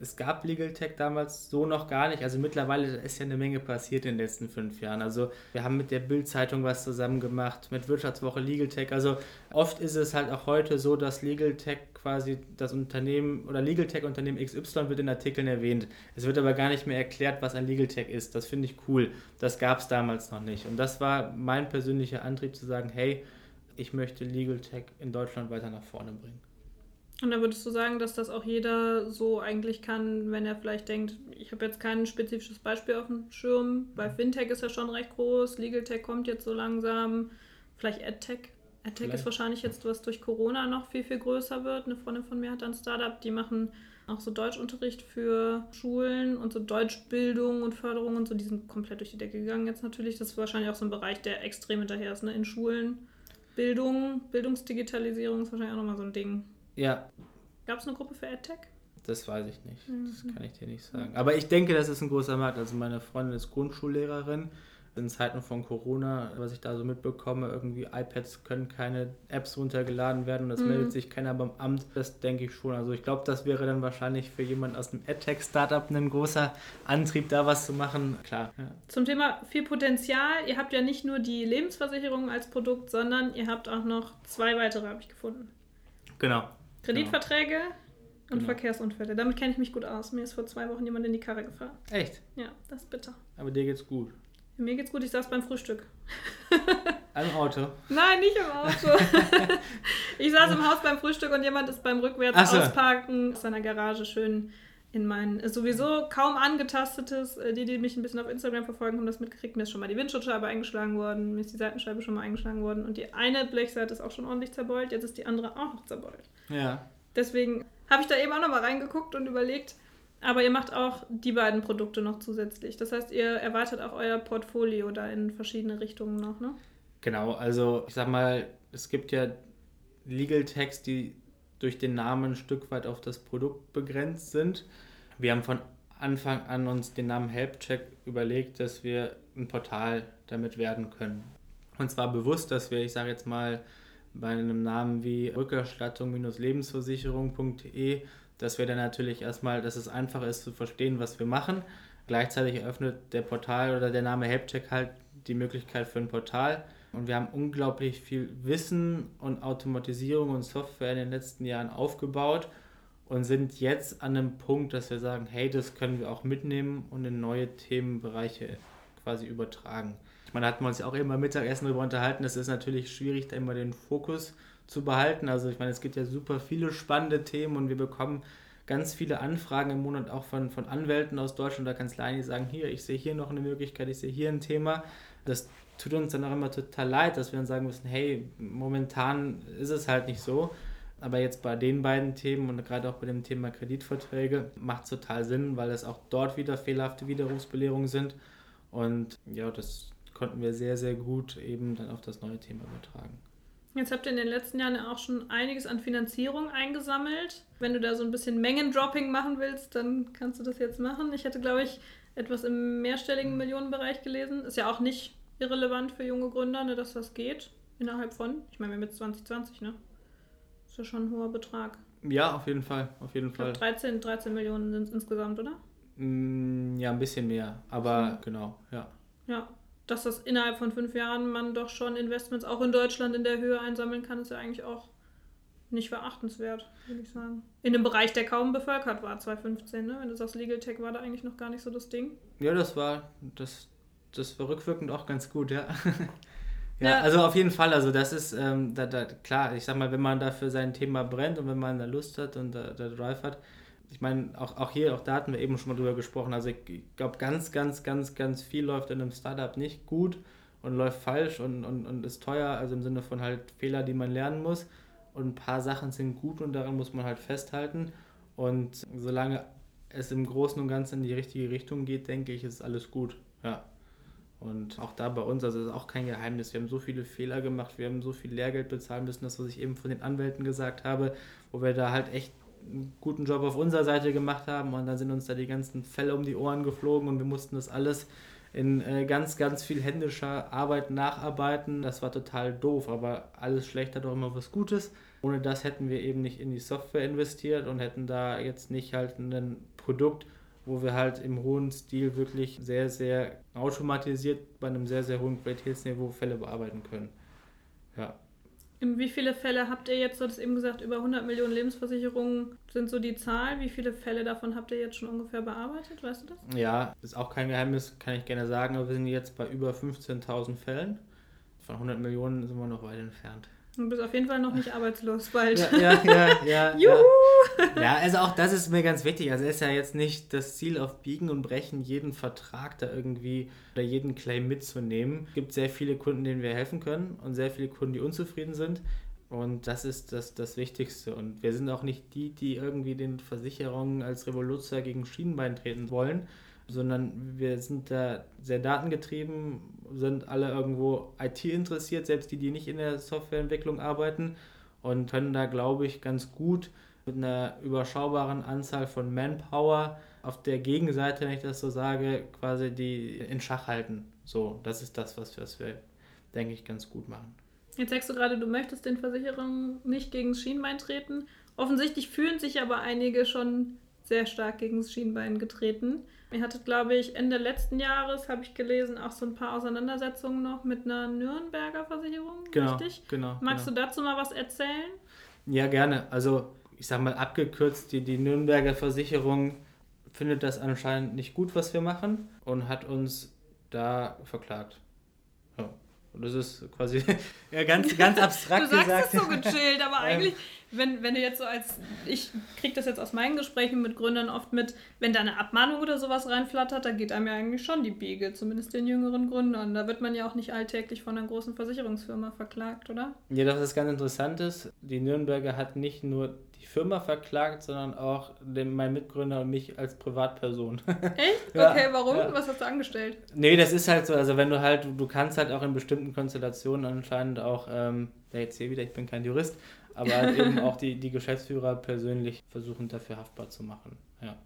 es gab Legal Tech damals so noch gar nicht. Also mittlerweile ist ja eine Menge passiert in den letzten fünf Jahren. Also wir haben mit der Bild-Zeitung was zusammen gemacht, mit Wirtschaftswoche Legal Tech. Also oft ist es halt auch heute so, dass Legal Tech quasi das Unternehmen oder Legal Tech Unternehmen XY wird in Artikeln erwähnt. Es wird aber gar nicht mehr erklärt, was ein Legal Tech ist. Das finde ich cool. Das gab es damals noch nicht. Und das war mein persönlicher Antrieb zu sagen, hey, ich möchte Legal Tech in Deutschland weiter nach vorne bringen. Und da würdest du sagen, dass das auch jeder so eigentlich kann, wenn er vielleicht denkt, ich habe jetzt kein spezifisches Beispiel auf dem Schirm. Bei Fintech ist ja schon recht groß, Legal Tech kommt jetzt so langsam, vielleicht AdTech. AdTech ist wahrscheinlich jetzt, was durch Corona noch viel, viel größer wird. Eine Freundin von mir hat ein Startup, die machen auch so Deutschunterricht für Schulen und so Deutschbildung und Förderung und so. Die sind komplett durch die Decke gegangen jetzt natürlich. Das ist wahrscheinlich auch so ein Bereich, der extrem hinterher ist, ne? In Schulen. Bildung, Bildungsdigitalisierung ist wahrscheinlich auch nochmal so ein Ding. Ja. Gab es eine Gruppe für AdTech? Das weiß ich nicht. Das mhm. kann ich dir nicht sagen. Aber ich denke, das ist ein großer Markt. Also meine Freundin ist Grundschullehrerin. In Zeiten von Corona, was ich da so mitbekomme, irgendwie iPads können keine Apps runtergeladen werden und es mhm. meldet sich keiner beim Amt. Das denke ich schon. Also ich glaube, das wäre dann wahrscheinlich für jemanden aus einem AdTech-Startup ein großer Antrieb, da was zu machen. Klar. Ja. Zum Thema viel Potenzial. Ihr habt ja nicht nur die Lebensversicherung als Produkt, sondern ihr habt auch noch zwei weitere, habe ich gefunden. Genau. Kreditverträge genau. und genau. Verkehrsunfälle. Damit kenne ich mich gut aus. Mir ist vor zwei Wochen jemand in die Karre gefahren. Echt? Ja, das ist bitter. Aber dir geht's gut. Mir geht's gut, ich saß beim Frühstück. [laughs] Im Auto? Nein, nicht im Auto. [laughs] ich saß im Haus beim Frühstück und jemand ist beim Rückwärts so. ausparken aus seiner Garage schön in mein sowieso kaum angetastetes, äh, die, die mich ein bisschen auf Instagram verfolgen, haben das mitgekriegt. Mir ist schon mal die Windschutzscheibe eingeschlagen worden, mir ist die Seitenscheibe schon mal eingeschlagen worden und die eine Blechseite ist auch schon ordentlich zerbeult, jetzt ist die andere auch noch zerbeult. Ja. Deswegen habe ich da eben auch noch mal reingeguckt und überlegt, aber ihr macht auch die beiden Produkte noch zusätzlich. Das heißt, ihr erweitert auch euer Portfolio da in verschiedene Richtungen noch, ne? Genau, also ich sag mal, es gibt ja Legal Tags, die durch den Namen ein Stück weit auf das Produkt begrenzt sind. Wir haben von Anfang an uns den Namen HelpCheck überlegt, dass wir ein Portal damit werden können. Und zwar bewusst, dass wir, ich sage jetzt mal, bei einem Namen wie Rückerstattung-lebensversicherung.de, dass wir dann natürlich erstmal, dass es einfach ist zu verstehen, was wir machen. Gleichzeitig eröffnet der Portal oder der Name HelpCheck halt die Möglichkeit für ein Portal. Und wir haben unglaublich viel Wissen und Automatisierung und Software in den letzten Jahren aufgebaut und sind jetzt an einem Punkt, dass wir sagen, hey, das können wir auch mitnehmen und in neue Themenbereiche quasi übertragen. Ich meine, da hatten wir uns ja auch immer Mittagessen darüber unterhalten, es ist natürlich schwierig, da immer den Fokus zu behalten. Also ich meine, es gibt ja super viele spannende Themen und wir bekommen ganz viele Anfragen im Monat auch von, von Anwälten aus Deutschland oder Kanzleien, die sagen, hier, ich sehe hier noch eine Möglichkeit, ich sehe hier ein Thema. Das tut uns dann auch immer total leid, dass wir dann sagen müssen, hey, momentan ist es halt nicht so. Aber jetzt bei den beiden Themen und gerade auch bei dem Thema Kreditverträge macht es total Sinn, weil es auch dort wieder fehlerhafte Widerrufsbelehrungen sind. Und ja, das konnten wir sehr, sehr gut eben dann auf das neue Thema übertragen. Jetzt habt ihr in den letzten Jahren auch schon einiges an Finanzierung eingesammelt. Wenn du da so ein bisschen Mengendropping machen willst, dann kannst du das jetzt machen. Ich hätte, glaube ich, etwas im mehrstelligen Millionenbereich gelesen. Ist ja auch nicht irrelevant für junge Gründer, ne, dass das geht innerhalb von, ich meine, wir haben jetzt 2020, ne? ist ja schon ein hoher Betrag. Ja, auf jeden Fall. Auf jeden ich Fall. Glaub, 13, 13 Millionen sind es insgesamt, oder? Mm, ja, ein bisschen mehr, aber so. genau, ja. Ja, dass das innerhalb von fünf Jahren man doch schon Investments auch in Deutschland in der Höhe einsammeln kann, ist ja eigentlich auch nicht verachtenswert, würde ich sagen. In einem Bereich, der kaum bevölkert war, 2015, ne? Wenn du sagst, Legal Tech war da eigentlich noch gar nicht so das Ding. Ja, das war, das, das war rückwirkend auch ganz gut, ja. [laughs] Ja, ja, also auf jeden Fall, also das ist, ähm, da, da, klar, ich sag mal, wenn man da für sein Thema brennt und wenn man da Lust hat und da, da Drive hat, ich meine, auch, auch hier, auch da hatten wir eben schon mal drüber gesprochen, also ich glaube, ganz, ganz, ganz, ganz viel läuft in einem Startup nicht gut und läuft falsch und, und, und ist teuer, also im Sinne von halt Fehler, die man lernen muss und ein paar Sachen sind gut und daran muss man halt festhalten und solange es im Großen und Ganzen in die richtige Richtung geht, denke ich, ist alles gut, ja. Und auch da bei uns, also das ist auch kein Geheimnis, wir haben so viele Fehler gemacht, wir haben so viel Lehrgeld bezahlen müssen, das, was ich eben von den Anwälten gesagt habe, wo wir da halt echt einen guten Job auf unserer Seite gemacht haben und dann sind uns da die ganzen Fälle um die Ohren geflogen und wir mussten das alles in äh, ganz, ganz viel händischer Arbeit nacharbeiten. Das war total doof, aber alles schlecht hat auch immer was Gutes. Ohne das hätten wir eben nicht in die Software investiert und hätten da jetzt nicht halt ein Produkt, wo wir halt im hohen Stil wirklich sehr, sehr automatisiert bei einem sehr, sehr hohen Qualitätsniveau Fälle bearbeiten können. Ja. Wie viele Fälle habt ihr jetzt, du hast eben gesagt, über 100 Millionen Lebensversicherungen sind so die Zahl. Wie viele Fälle davon habt ihr jetzt schon ungefähr bearbeitet? Weißt du das? Ja, ist auch kein Geheimnis, kann ich gerne sagen, aber wir sind jetzt bei über 15.000 Fällen. Von 100 Millionen sind wir noch weit entfernt. Du bist auf jeden Fall noch nicht [laughs] arbeitslos bald. Ja, ja, ja. ja [laughs] Juhu! Ja. ja, also auch das ist mir ganz wichtig. Also es ist ja jetzt nicht das Ziel auf Biegen und Brechen, jeden Vertrag da irgendwie oder jeden Claim mitzunehmen. Es gibt sehr viele Kunden, denen wir helfen können und sehr viele Kunden, die unzufrieden sind. Und das ist das, das Wichtigste. Und wir sind auch nicht die, die irgendwie den Versicherungen als Revoluzer gegen Schienenbein treten wollen, sondern wir sind da sehr datengetrieben, sind alle irgendwo IT interessiert, selbst die, die nicht in der Softwareentwicklung arbeiten und können da, glaube ich, ganz gut mit einer überschaubaren Anzahl von Manpower auf der Gegenseite, wenn ich das so sage, quasi die in Schach halten. So, das ist das, was wir, denke ich, ganz gut machen. Jetzt sagst du gerade, du möchtest den Versicherungen nicht gegen das Schienbein treten. Offensichtlich fühlen sich aber einige schon sehr stark gegen das Schienbein getreten. Ihr hattet, glaube ich, Ende letzten Jahres, habe ich gelesen, auch so ein paar Auseinandersetzungen noch mit einer Nürnberger Versicherung, genau, richtig? Genau. Magst genau. du dazu mal was erzählen? Ja, gerne. Also, ich sage mal abgekürzt, die, die Nürnberger Versicherung findet das anscheinend nicht gut, was wir machen und hat uns da verklagt. Ja. Und das ist quasi [laughs] ja, ganz, ganz abstrakt du sagst gesagt. es so gechillt, aber eigentlich, wenn, wenn du jetzt so als, ich kriege das jetzt aus meinen Gesprächen mit Gründern oft mit, wenn da eine Abmahnung oder sowas reinflattert, da geht einem ja eigentlich schon die Biege, zumindest den jüngeren Gründern. Da wird man ja auch nicht alltäglich von einer großen Versicherungsfirma verklagt, oder? Ja, das ist ganz interessant ist, die Nürnberger hat nicht nur die Firma verklagt, sondern auch den, mein Mitgründer und mich als Privatperson. [laughs] Echt? Ja, okay, warum? ja. Was hast du angestellt? Nee, das ist halt so, also wenn du halt, du kannst halt auch in bestimmten Konstellationen anscheinend auch, ähm, ja jetzt hier wieder, ich bin kein Jurist, aber halt eben auch die, die Geschäftsführer persönlich versuchen dafür haftbar zu machen. Ja,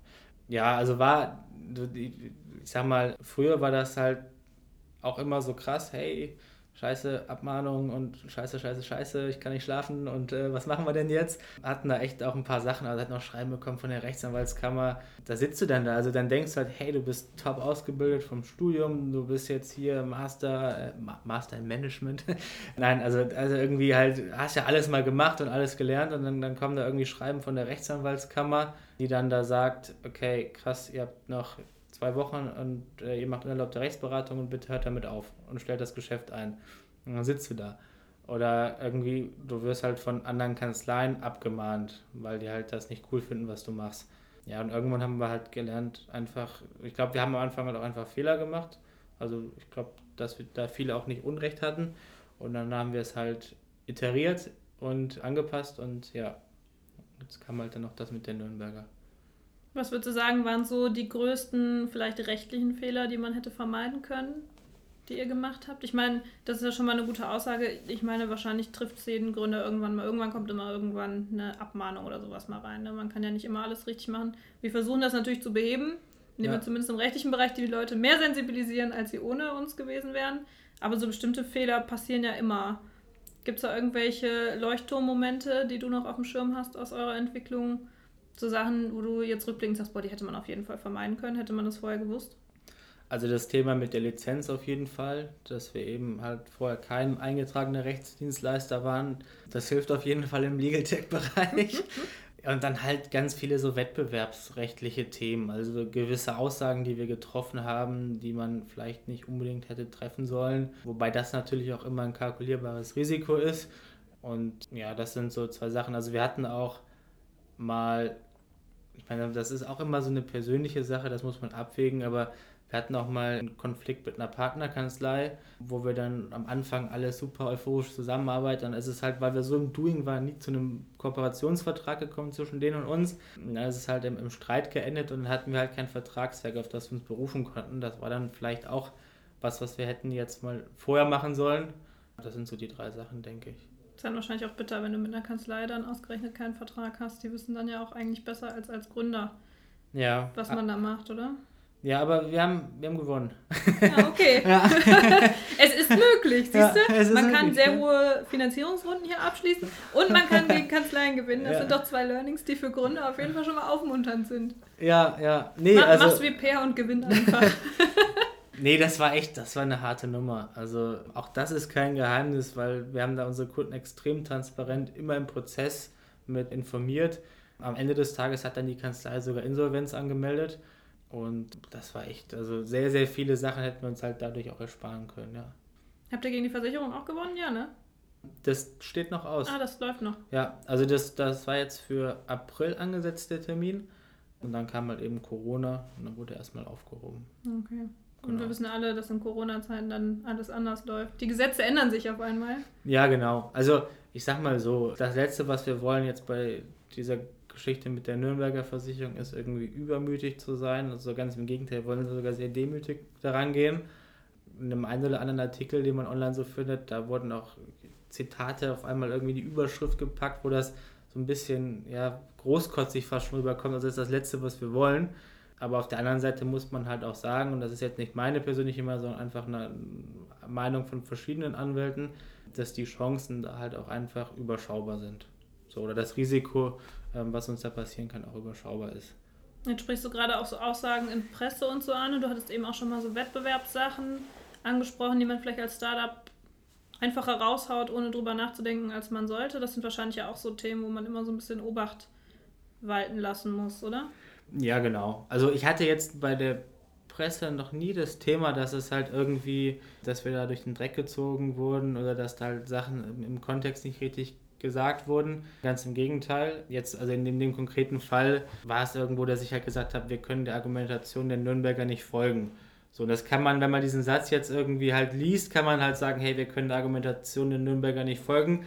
ja also war, ich sag mal, früher war das halt auch immer so krass, hey, scheiße Abmahnung und scheiße, scheiße, scheiße, ich kann nicht schlafen und äh, was machen wir denn jetzt? Hatten da echt auch ein paar Sachen, also hat noch Schreiben bekommen von der Rechtsanwaltskammer. Da sitzt du dann da, also dann denkst du halt, hey, du bist top ausgebildet vom Studium, du bist jetzt hier Master, äh, Master in Management. [laughs] Nein, also, also irgendwie halt, hast ja alles mal gemacht und alles gelernt und dann, dann kommen da irgendwie Schreiben von der Rechtsanwaltskammer, die dann da sagt, okay, krass, ihr habt noch zwei Wochen und äh, ihr macht unerlaubte Rechtsberatung und bitte hört damit auf und stellt das Geschäft ein. Und dann sitzt du da. Oder irgendwie, du wirst halt von anderen Kanzleien abgemahnt, weil die halt das nicht cool finden, was du machst. Ja, und irgendwann haben wir halt gelernt, einfach, ich glaube, wir haben am Anfang halt auch einfach Fehler gemacht. Also ich glaube, dass wir da viele auch nicht Unrecht hatten. Und dann haben wir es halt iteriert und angepasst und ja, jetzt kam halt dann noch das mit der Nürnberger. Was würdest du sagen, waren so die größten, vielleicht rechtlichen Fehler, die man hätte vermeiden können, die ihr gemacht habt? Ich meine, das ist ja schon mal eine gute Aussage. Ich meine, wahrscheinlich trifft es jeden Gründer irgendwann mal. Irgendwann kommt immer irgendwann eine Abmahnung oder sowas mal rein. Ne? Man kann ja nicht immer alles richtig machen. Wir versuchen das natürlich zu beheben, indem Ja. wir zumindest im rechtlichen Bereich die Leute mehr sensibilisieren, als sie ohne uns gewesen wären. Aber so bestimmte Fehler passieren ja immer. Gibt es da irgendwelche Leuchtturmmomente, die du noch auf dem Schirm hast aus eurer Entwicklung? So Sachen, wo du jetzt rückblickend sagst, boah, die hätte man auf jeden Fall vermeiden können, hätte man das vorher gewusst? Also das Thema mit der Lizenz auf jeden Fall, dass wir eben halt vorher kein eingetragener Rechtsdienstleister waren, das hilft auf jeden Fall im Legal Tech-Bereich. [laughs] Und dann halt ganz viele so wettbewerbsrechtliche Themen, also gewisse Aussagen, die wir getroffen haben, die man vielleicht nicht unbedingt hätte treffen sollen, wobei das natürlich auch immer ein kalkulierbares Risiko ist. Und ja, das sind so zwei Sachen. Also wir hatten auch mal, ich meine, das ist auch immer so eine persönliche Sache, das muss man abwägen, aber wir hatten auch mal einen Konflikt mit einer Partnerkanzlei, wo wir dann am Anfang alle super euphorisch zusammenarbeiten. Dann ist es halt, weil wir so im Doing waren, nie zu einem Kooperationsvertrag gekommen zwischen denen und uns. Und dann ist es halt im, im Streit geendet und dann hatten wir halt kein Vertragswerk, auf das wir uns berufen konnten. Das war dann vielleicht auch was, was wir hätten jetzt mal vorher machen sollen. Das sind so die drei Sachen, denke ich. Ist dann wahrscheinlich auch bitter, wenn du mit einer Kanzlei dann ausgerechnet keinen Vertrag hast. Die wissen dann ja auch eigentlich besser als als Gründer, Ja, was man da macht, oder? ja aber wir haben, wir haben gewonnen. Ja, okay. [laughs] Ja. [laughs] Es ist möglich, siehst Ja, du? ist man kann möglich, sehr ja. hohe Finanzierungsrunden hier abschließen und man kann gegen Kanzleien gewinnen. Das Ja. sind doch zwei Learnings, die für Gründer auf jeden Fall schon mal aufmunternd sind. Ja, ja. Nee, Mach, also, Mach's wie Per und gewinn einfach. [laughs] Nee, das war echt, das war eine harte Nummer. Also auch das ist kein Geheimnis, weil wir haben da unsere Kunden extrem transparent immer im Prozess mit informiert. Am Ende des Tages hat dann die Kanzlei sogar Insolvenz angemeldet. Und das war echt, also sehr, sehr viele Sachen hätten wir uns halt dadurch auch ersparen können, ja. Habt ihr gegen die Versicherung auch gewonnen? Ja, ne? Das steht noch aus. Ah, das läuft noch. Ja, also das, das war jetzt für April angesetzt, der Termin. Und dann kam halt eben Corona und dann wurde erstmal aufgehoben. Okay. Und Genau. wir wissen alle, dass in Corona-Zeiten dann alles anders läuft. Die Gesetze ändern sich auf einmal. Ja, genau. Also ich sag mal so, das Letzte, was wir wollen jetzt bei dieser Geschichte mit der Nürnberger Versicherung, ist irgendwie übermütig zu sein. Also ganz im Gegenteil, wir wollen sogar sehr demütig daran gehen. In einem einen oder anderen Artikel, den man online so findet, da wurden auch Zitate auf einmal irgendwie in die Überschrift gepackt, wo das so ein bisschen ja, großkotzig fast schon rüberkommt. Also das ist das Letzte, was wir wollen. Aber auf der anderen Seite muss man halt auch sagen, und das ist jetzt nicht meine persönliche Meinung, sondern einfach eine Meinung von verschiedenen Anwälten, dass die Chancen da halt auch einfach überschaubar sind. So, oder das Risiko, ähm, was uns da passieren kann, auch überschaubar ist. Jetzt sprichst du gerade auch so Aussagen in Presse und so an. Und du hattest eben auch schon mal so Wettbewerbssachen angesprochen, die man vielleicht als Startup einfacher raushaut, ohne drüber nachzudenken, als man sollte. Das sind wahrscheinlich ja auch so Themen, wo man immer so ein bisschen Obacht walten lassen muss, oder? Ja, genau. Also ich hatte jetzt bei der Presse noch nie das Thema, dass es halt irgendwie, dass wir da durch den Dreck gezogen wurden oder dass da halt Sachen im Kontext nicht richtig gesagt wurden. Ganz im Gegenteil. Jetzt, also in dem, dem konkreten Fall war es irgendwo, dass ich halt gesagt habe, wir können der Argumentation der Nürnberger nicht folgen. So, das kann man, wenn man diesen Satz jetzt irgendwie halt liest, kann man halt sagen, hey, wir können der Argumentation der Nürnberger nicht folgen.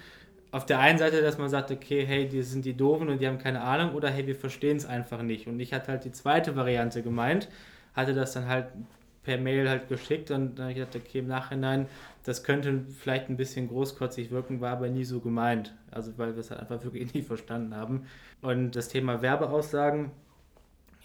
Auf der einen Seite, dass man sagt, okay, hey, die sind die Doofen und die haben keine Ahnung, oder hey, wir verstehen es einfach nicht. Und ich hatte halt die zweite Variante gemeint, hatte das dann halt per Mail halt geschickt und dann habe ich gedacht, okay, im Nachhinein, das könnte vielleicht ein bisschen großkotzig wirken, war aber nie so gemeint. Also weil wir es halt einfach wirklich [laughs] nie verstanden haben. Und das Thema Werbeaussagen,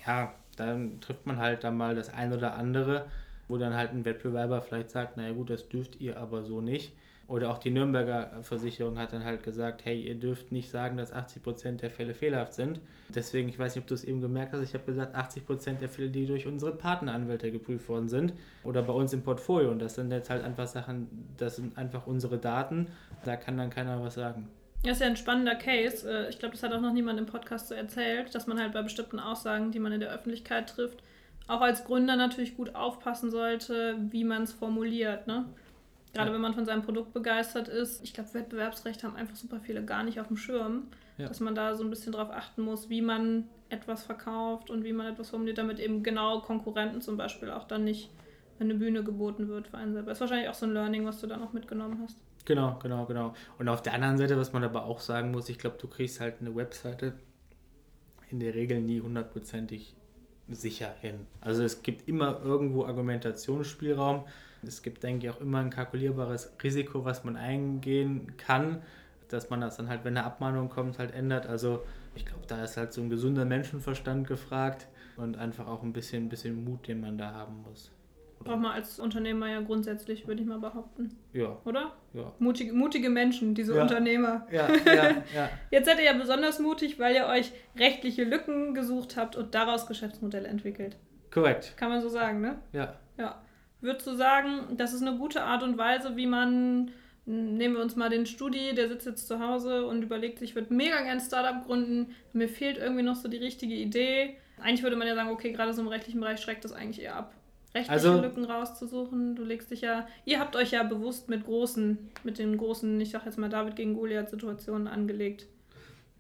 ja, dann trifft man halt dann mal das ein oder andere, wo dann halt ein Wettbewerber vielleicht sagt, naja gut, das dürft ihr aber so nicht. Oder auch die Nürnberger Versicherung hat dann halt gesagt, hey, ihr dürft nicht sagen, dass 80% der Fälle fehlerhaft sind. Deswegen, ich weiß nicht, ob du es eben gemerkt hast, ich habe gesagt, 80% der Fälle, die durch unsere Partneranwälte geprüft worden sind oder bei uns im Portfolio. Und das sind jetzt halt einfach Sachen, das sind einfach unsere Daten. Da kann dann keiner was sagen. Das ist ja ein spannender Case. Äh, ich glaube, das hat auch noch niemand im Podcast so erzählt, dass man halt bei bestimmten Aussagen, die man in der Öffentlichkeit trifft, auch als Gründer natürlich gut aufpassen sollte, wie man es formuliert. Ne? Gerade ja. wenn man von seinem Produkt begeistert ist. Ich glaube, Wettbewerbsrecht haben einfach super viele gar nicht auf dem Schirm, ja. dass man da so ein bisschen drauf achten muss, wie man etwas verkauft und wie man etwas formuliert, damit eben genau Konkurrenten zum Beispiel auch dann nicht eine Bühne geboten wird für einen selber. Das ist wahrscheinlich auch so ein Learning, was du da noch mitgenommen hast. Genau, genau, genau. Und auf der anderen Seite, was man aber auch sagen muss, ich glaube, du kriegst halt eine Webseite in der Regel nie hundertprozentig sicher hin. Also es gibt immer irgendwo Argumentationsspielraum. Es gibt, denke ich, auch immer ein kalkulierbares Risiko, was man eingehen kann, dass man das dann halt, wenn eine Abmahnung kommt, halt ändert. Also ich glaube, da ist halt so ein gesunder Menschenverstand gefragt und einfach auch ein bisschen, ein bisschen Mut, den man da haben muss. Braucht man als Unternehmer ja grundsätzlich, würde ich mal behaupten. Ja. Oder? Ja. Mutige, mutige Menschen, diese ja. Unternehmer. Ja, ja, ja. [laughs] Jetzt seid ihr ja besonders mutig, weil ihr euch rechtliche Lücken gesucht habt und daraus Geschäftsmodelle entwickelt. Korrekt. Kann man so sagen, ne? Ja. Ja. Würdest du sagen, das ist eine gute Art und Weise, wie man, nehmen wir uns mal den Studi, der sitzt jetzt zu Hause und überlegt sich, ich würde mega gern ein Startup gründen, mir fehlt irgendwie noch so die richtige Idee. Eigentlich würde man ja sagen, okay, gerade so im rechtlichen Bereich schreckt das eigentlich eher ab rechtliche also, Lücken rauszusuchen. Du legst dich ja, ihr habt euch ja bewusst mit großen, mit den großen, ich sag jetzt mal David gegen Goliath-Situationen angelegt.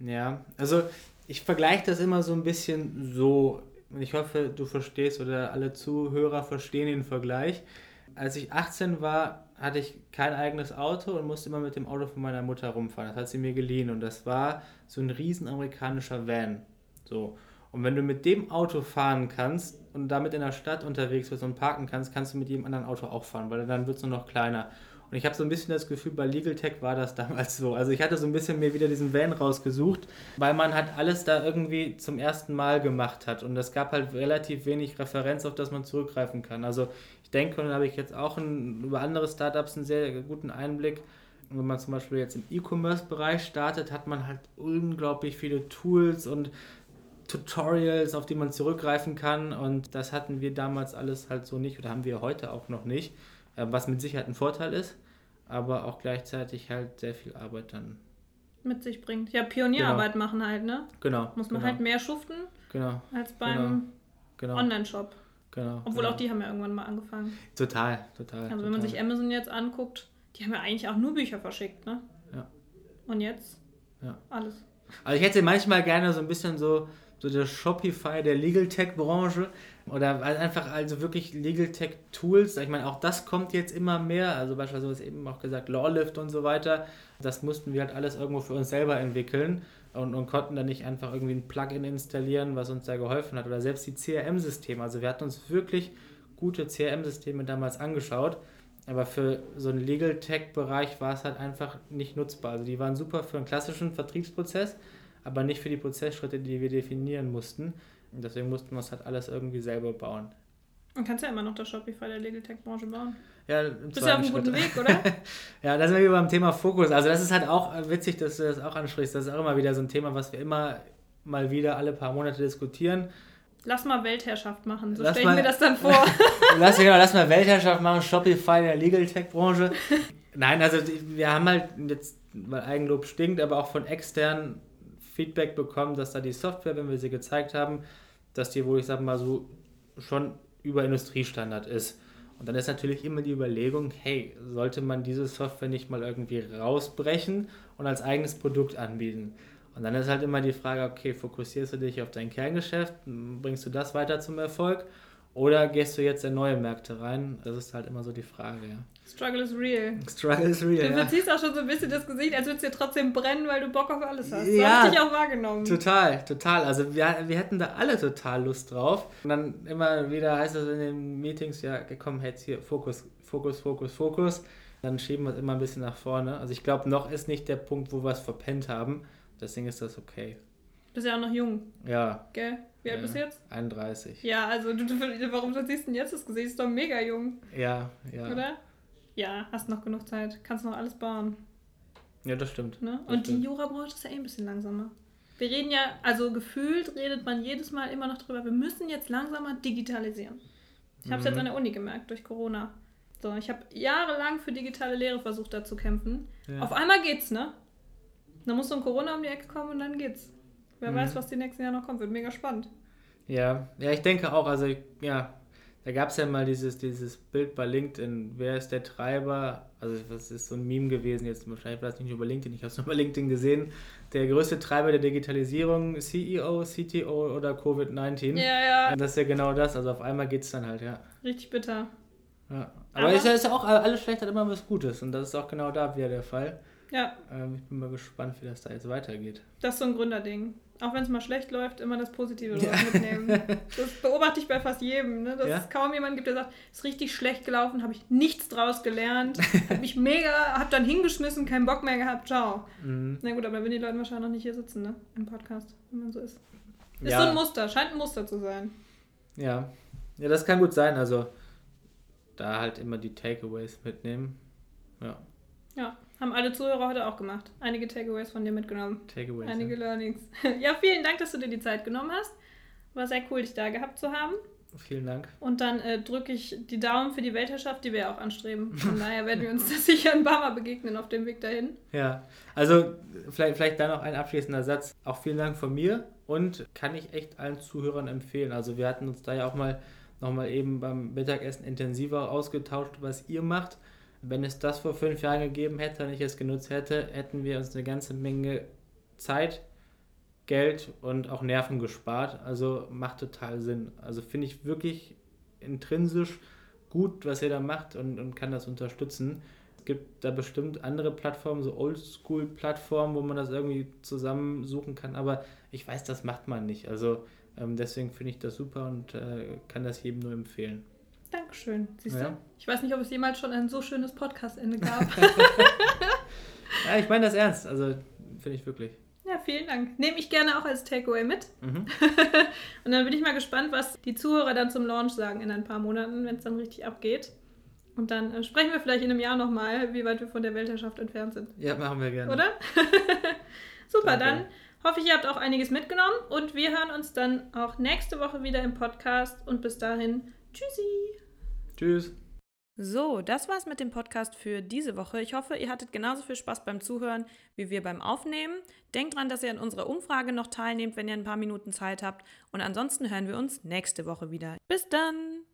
Ja, also ich vergleiche das immer so ein bisschen so. Ich hoffe, du verstehst oder alle Zuhörer verstehen den Vergleich. Als ich 18 war, hatte ich kein eigenes Auto und musste immer mit dem Auto von meiner Mutter rumfahren. Das hat sie mir geliehen und das war so ein riesen amerikanischer Van. So. Und wenn du mit dem Auto fahren kannst und damit in der Stadt unterwegs bist und parken kannst, kannst du mit jedem anderen Auto auch fahren, weil dann wird es nur noch kleiner. Und ich habe so ein bisschen das Gefühl, bei Legal Tech war das damals so. Also ich hatte so ein bisschen mir wieder diesen Van rausgesucht, weil man halt alles da irgendwie zum ersten Mal gemacht hat. Und es gab halt relativ wenig Referenz, auf das man zurückgreifen kann. Also ich denke, und da habe ich jetzt auch ein, über andere Startups einen sehr guten Einblick. Wenn man zum Beispiel jetzt im E-Commerce-Bereich startet, hat man halt unglaublich viele Tools und Tutorials, auf die man zurückgreifen kann. Und das hatten wir damals alles halt so nicht oder haben wir heute auch noch nicht. Äh, was mit Sicherheit ein Vorteil ist, aber auch gleichzeitig halt sehr viel Arbeit dann mit sich bringt. Ja, Pionierarbeit genau. machen halt, ne? Genau. Muss man genau. halt mehr schuften genau. als beim genau. genau. Online-Shop. Genau. Obwohl genau. auch die haben ja irgendwann mal angefangen. Total, total. Also total. wenn man sich Amazon jetzt anguckt, die haben ja eigentlich auch nur Bücher verschickt, ne? Ja. Und jetzt? Ja. Alles. Also ich hätte manchmal gerne so ein bisschen so so der Shopify der Legal Tech Branche oder einfach also wirklich Legal Tech Tools. Ich meine, auch das kommt jetzt immer mehr. Also beispielsweise eben auch gesagt Lawlift und so weiter. Das mussten wir halt alles irgendwo für uns selber entwickeln und, und konnten dann nicht einfach irgendwie ein Plugin installieren, was uns da geholfen hat. Oder selbst die CRM-Systeme. Also wir hatten uns wirklich gute CRM-Systeme damals angeschaut. Aber für so einen Legal Tech-Bereich war es halt einfach nicht nutzbar. Also die waren super für einen klassischen Vertriebsprozess, aber nicht für die Prozessschritte, die wir definieren mussten. Und deswegen mussten wir es halt alles irgendwie selber bauen. Und kannst ja immer noch das Shopify der Legal Tech Branche bauen. Ja, im Bist ja auf einem guten Weg, oder? [laughs] ja, da sind wir beim Thema Fokus. Also das ist halt auch witzig, dass du das auch ansprichst. Das ist auch immer wieder so ein Thema, was wir immer mal wieder alle paar Monate diskutieren. Lass mal Weltherrschaft machen, so stelle ich mir das dann vor. [laughs] lass, genau, lass mal Weltherrschaft machen, Shopify der Legal Tech Branche. [laughs] Nein, also wir haben halt jetzt, weil Eigenlob stinkt, aber auch von externen Feedback bekommen, dass da die Software, wenn wir sie gezeigt haben, dass die wohl, ich sag mal so, schon über Industriestandard ist. Und dann ist natürlich immer die Überlegung, hey, sollte man diese Software nicht mal irgendwie rausbrechen und als eigenes Produkt anbieten? Und dann ist halt immer die Frage, okay, fokussierst du dich auf dein Kerngeschäft, bringst du das weiter zum Erfolg oder gehst du jetzt in neue Märkte rein? Das ist halt immer so die Frage, ja. Struggle is real. Struggle is real. Du verziehst ja. auch schon so ein bisschen das Gesicht, als würdest du dir trotzdem brennen, weil du Bock auf alles hast. Ja, so habe ich dich auch wahrgenommen. Total, total. Also wir, wir hätten da alle total Lust drauf. Und dann immer wieder heißt es in den Meetings, ja, komm, jetzt hier, Fokus, Fokus, Fokus, Fokus. Dann schieben wir es immer ein bisschen nach vorne. Also ich glaube, noch ist nicht der Punkt, wo wir es verpennt haben. Deswegen ist das okay. Du bist ja auch noch jung. Ja. Gell? Wie alt ja, bist du jetzt? 31. Ja, also du, warum siehst du denn jetzt das Gesicht? Ist doch mega jung. Ja, ja. Oder? Ja, hast noch genug Zeit. Kannst noch alles bauen. Ja, das stimmt. Ne? Das Und stimmt. die Jurabranche ist ja eh ein bisschen langsamer. Wir reden ja, also gefühlt redet man jedes Mal immer noch drüber, wir müssen jetzt langsamer digitalisieren. Ich habe es Mhm. jetzt an der Uni gemerkt, durch Corona. So, ich habe jahrelang für digitale Lehre versucht, da zu kämpfen. Ja. Auf einmal geht's, ne? Dann muss so ein Corona um die Ecke kommen und dann geht's. Wer Mhm. weiß, was die nächsten Jahre noch kommt. Wird mega spannend. Ja, ja, ich denke auch, also ja, da gab es ja mal dieses, dieses Bild bei LinkedIn, wer ist der Treiber, also das ist so ein Meme gewesen, jetzt wahrscheinlich war das nicht über LinkedIn, ich habe es nur bei LinkedIn gesehen, der größte Treiber der Digitalisierung, CEO, CTO oder Covid-19. Ja, ja. Und das ist ja genau das, also auf einmal geht es dann halt, ja. Richtig bitter. ja. Aber, Aber- es ist ja- ist ja auch, alles schlecht hat immer was Gutes und das ist auch genau da wieder der Fall. Ja, Ähm, ich bin mal gespannt, wie das da jetzt weitergeht. das ist so ein Gründerding. Auch wenn es mal schlecht läuft, immer das Positive Ja. mitnehmen. [laughs] Das beobachte ich bei fast jedem, ne? dass Ja. es kaum jemanden gibt, der sagt, ist richtig schlecht gelaufen, habe ich nichts draus gelernt, [laughs] habe mich mega, habe dann hingeschmissen, keinen Bock mehr gehabt, ciao. Mhm. Na gut, aber wenn die Leute wahrscheinlich noch nicht hier sitzen, ne? Im Podcast, wenn man so ist. Ist Ja. so ein Muster, scheint ein Muster zu sein. Ja. ja, das kann gut sein. Also da halt immer die Takeaways mitnehmen. Ja, Ja, haben alle Zuhörer heute auch gemacht. Einige Takeaways von dir mitgenommen. Takeaways. Einige ja. Learnings. [laughs] Ja, vielen Dank, dass du dir die Zeit genommen hast. War sehr cool, dich da gehabt zu haben. Vielen Dank. Und dann äh, drücke ich die Daumen für die Weltherrschaft, die wir ja auch anstreben. [laughs] Von daher werden wir uns da sicher ein paar Mal begegnen auf dem Weg dahin. Ja, also vielleicht, vielleicht da noch ein abschließender Satz. Auch vielen Dank von mir und kann ich echt allen Zuhörern empfehlen. Also wir hatten uns da ja auch mal nochmal eben beim Mittagessen intensiver ausgetauscht, was ihr macht. Wenn es das vor fünf Jahren gegeben hätte und ich es genutzt hätte, hätten wir uns eine ganze Menge Zeit, Geld und auch Nerven gespart. Also macht total Sinn. Also finde ich wirklich intrinsisch gut, was ihr da macht und, und kann das unterstützen. Es gibt da bestimmt andere Plattformen, so Oldschool-Plattformen, wo man das irgendwie zusammensuchen kann, aber ich weiß, das macht man nicht. Also ähm, deswegen finde ich das super und äh, kann das jedem nur empfehlen. Dankeschön. Siehst Ja. du? Ich weiß nicht, ob es jemals schon ein so schönes Podcast-Ende gab. [laughs] [laughs] Ja, ich meine das ernst, also finde ich wirklich. ja, vielen Dank. Nehme ich gerne auch als Takeaway mit. Mhm. [laughs] Und dann bin ich mal gespannt, was die Zuhörer dann zum Launch sagen in ein paar Monaten, wenn es dann richtig abgeht. Und dann äh, sprechen wir vielleicht in einem Jahr nochmal, wie weit wir von der Weltherrschaft entfernt sind. Ja, machen wir gerne. Oder? Super, Danke. dann hoffe ich, ihr habt auch einiges mitgenommen und wir hören uns dann auch nächste Woche wieder im Podcast und bis dahin, tschüssi. Tschüss. So, das war's mit dem Podcast für diese Woche. Ich hoffe, ihr hattet genauso viel Spaß beim Zuhören wie wir beim Aufnehmen. Denkt dran, dass ihr an unserer Umfrage noch teilnehmt, wenn ihr ein paar Minuten Zeit habt. Und ansonsten hören wir uns nächste Woche wieder. Bis dann!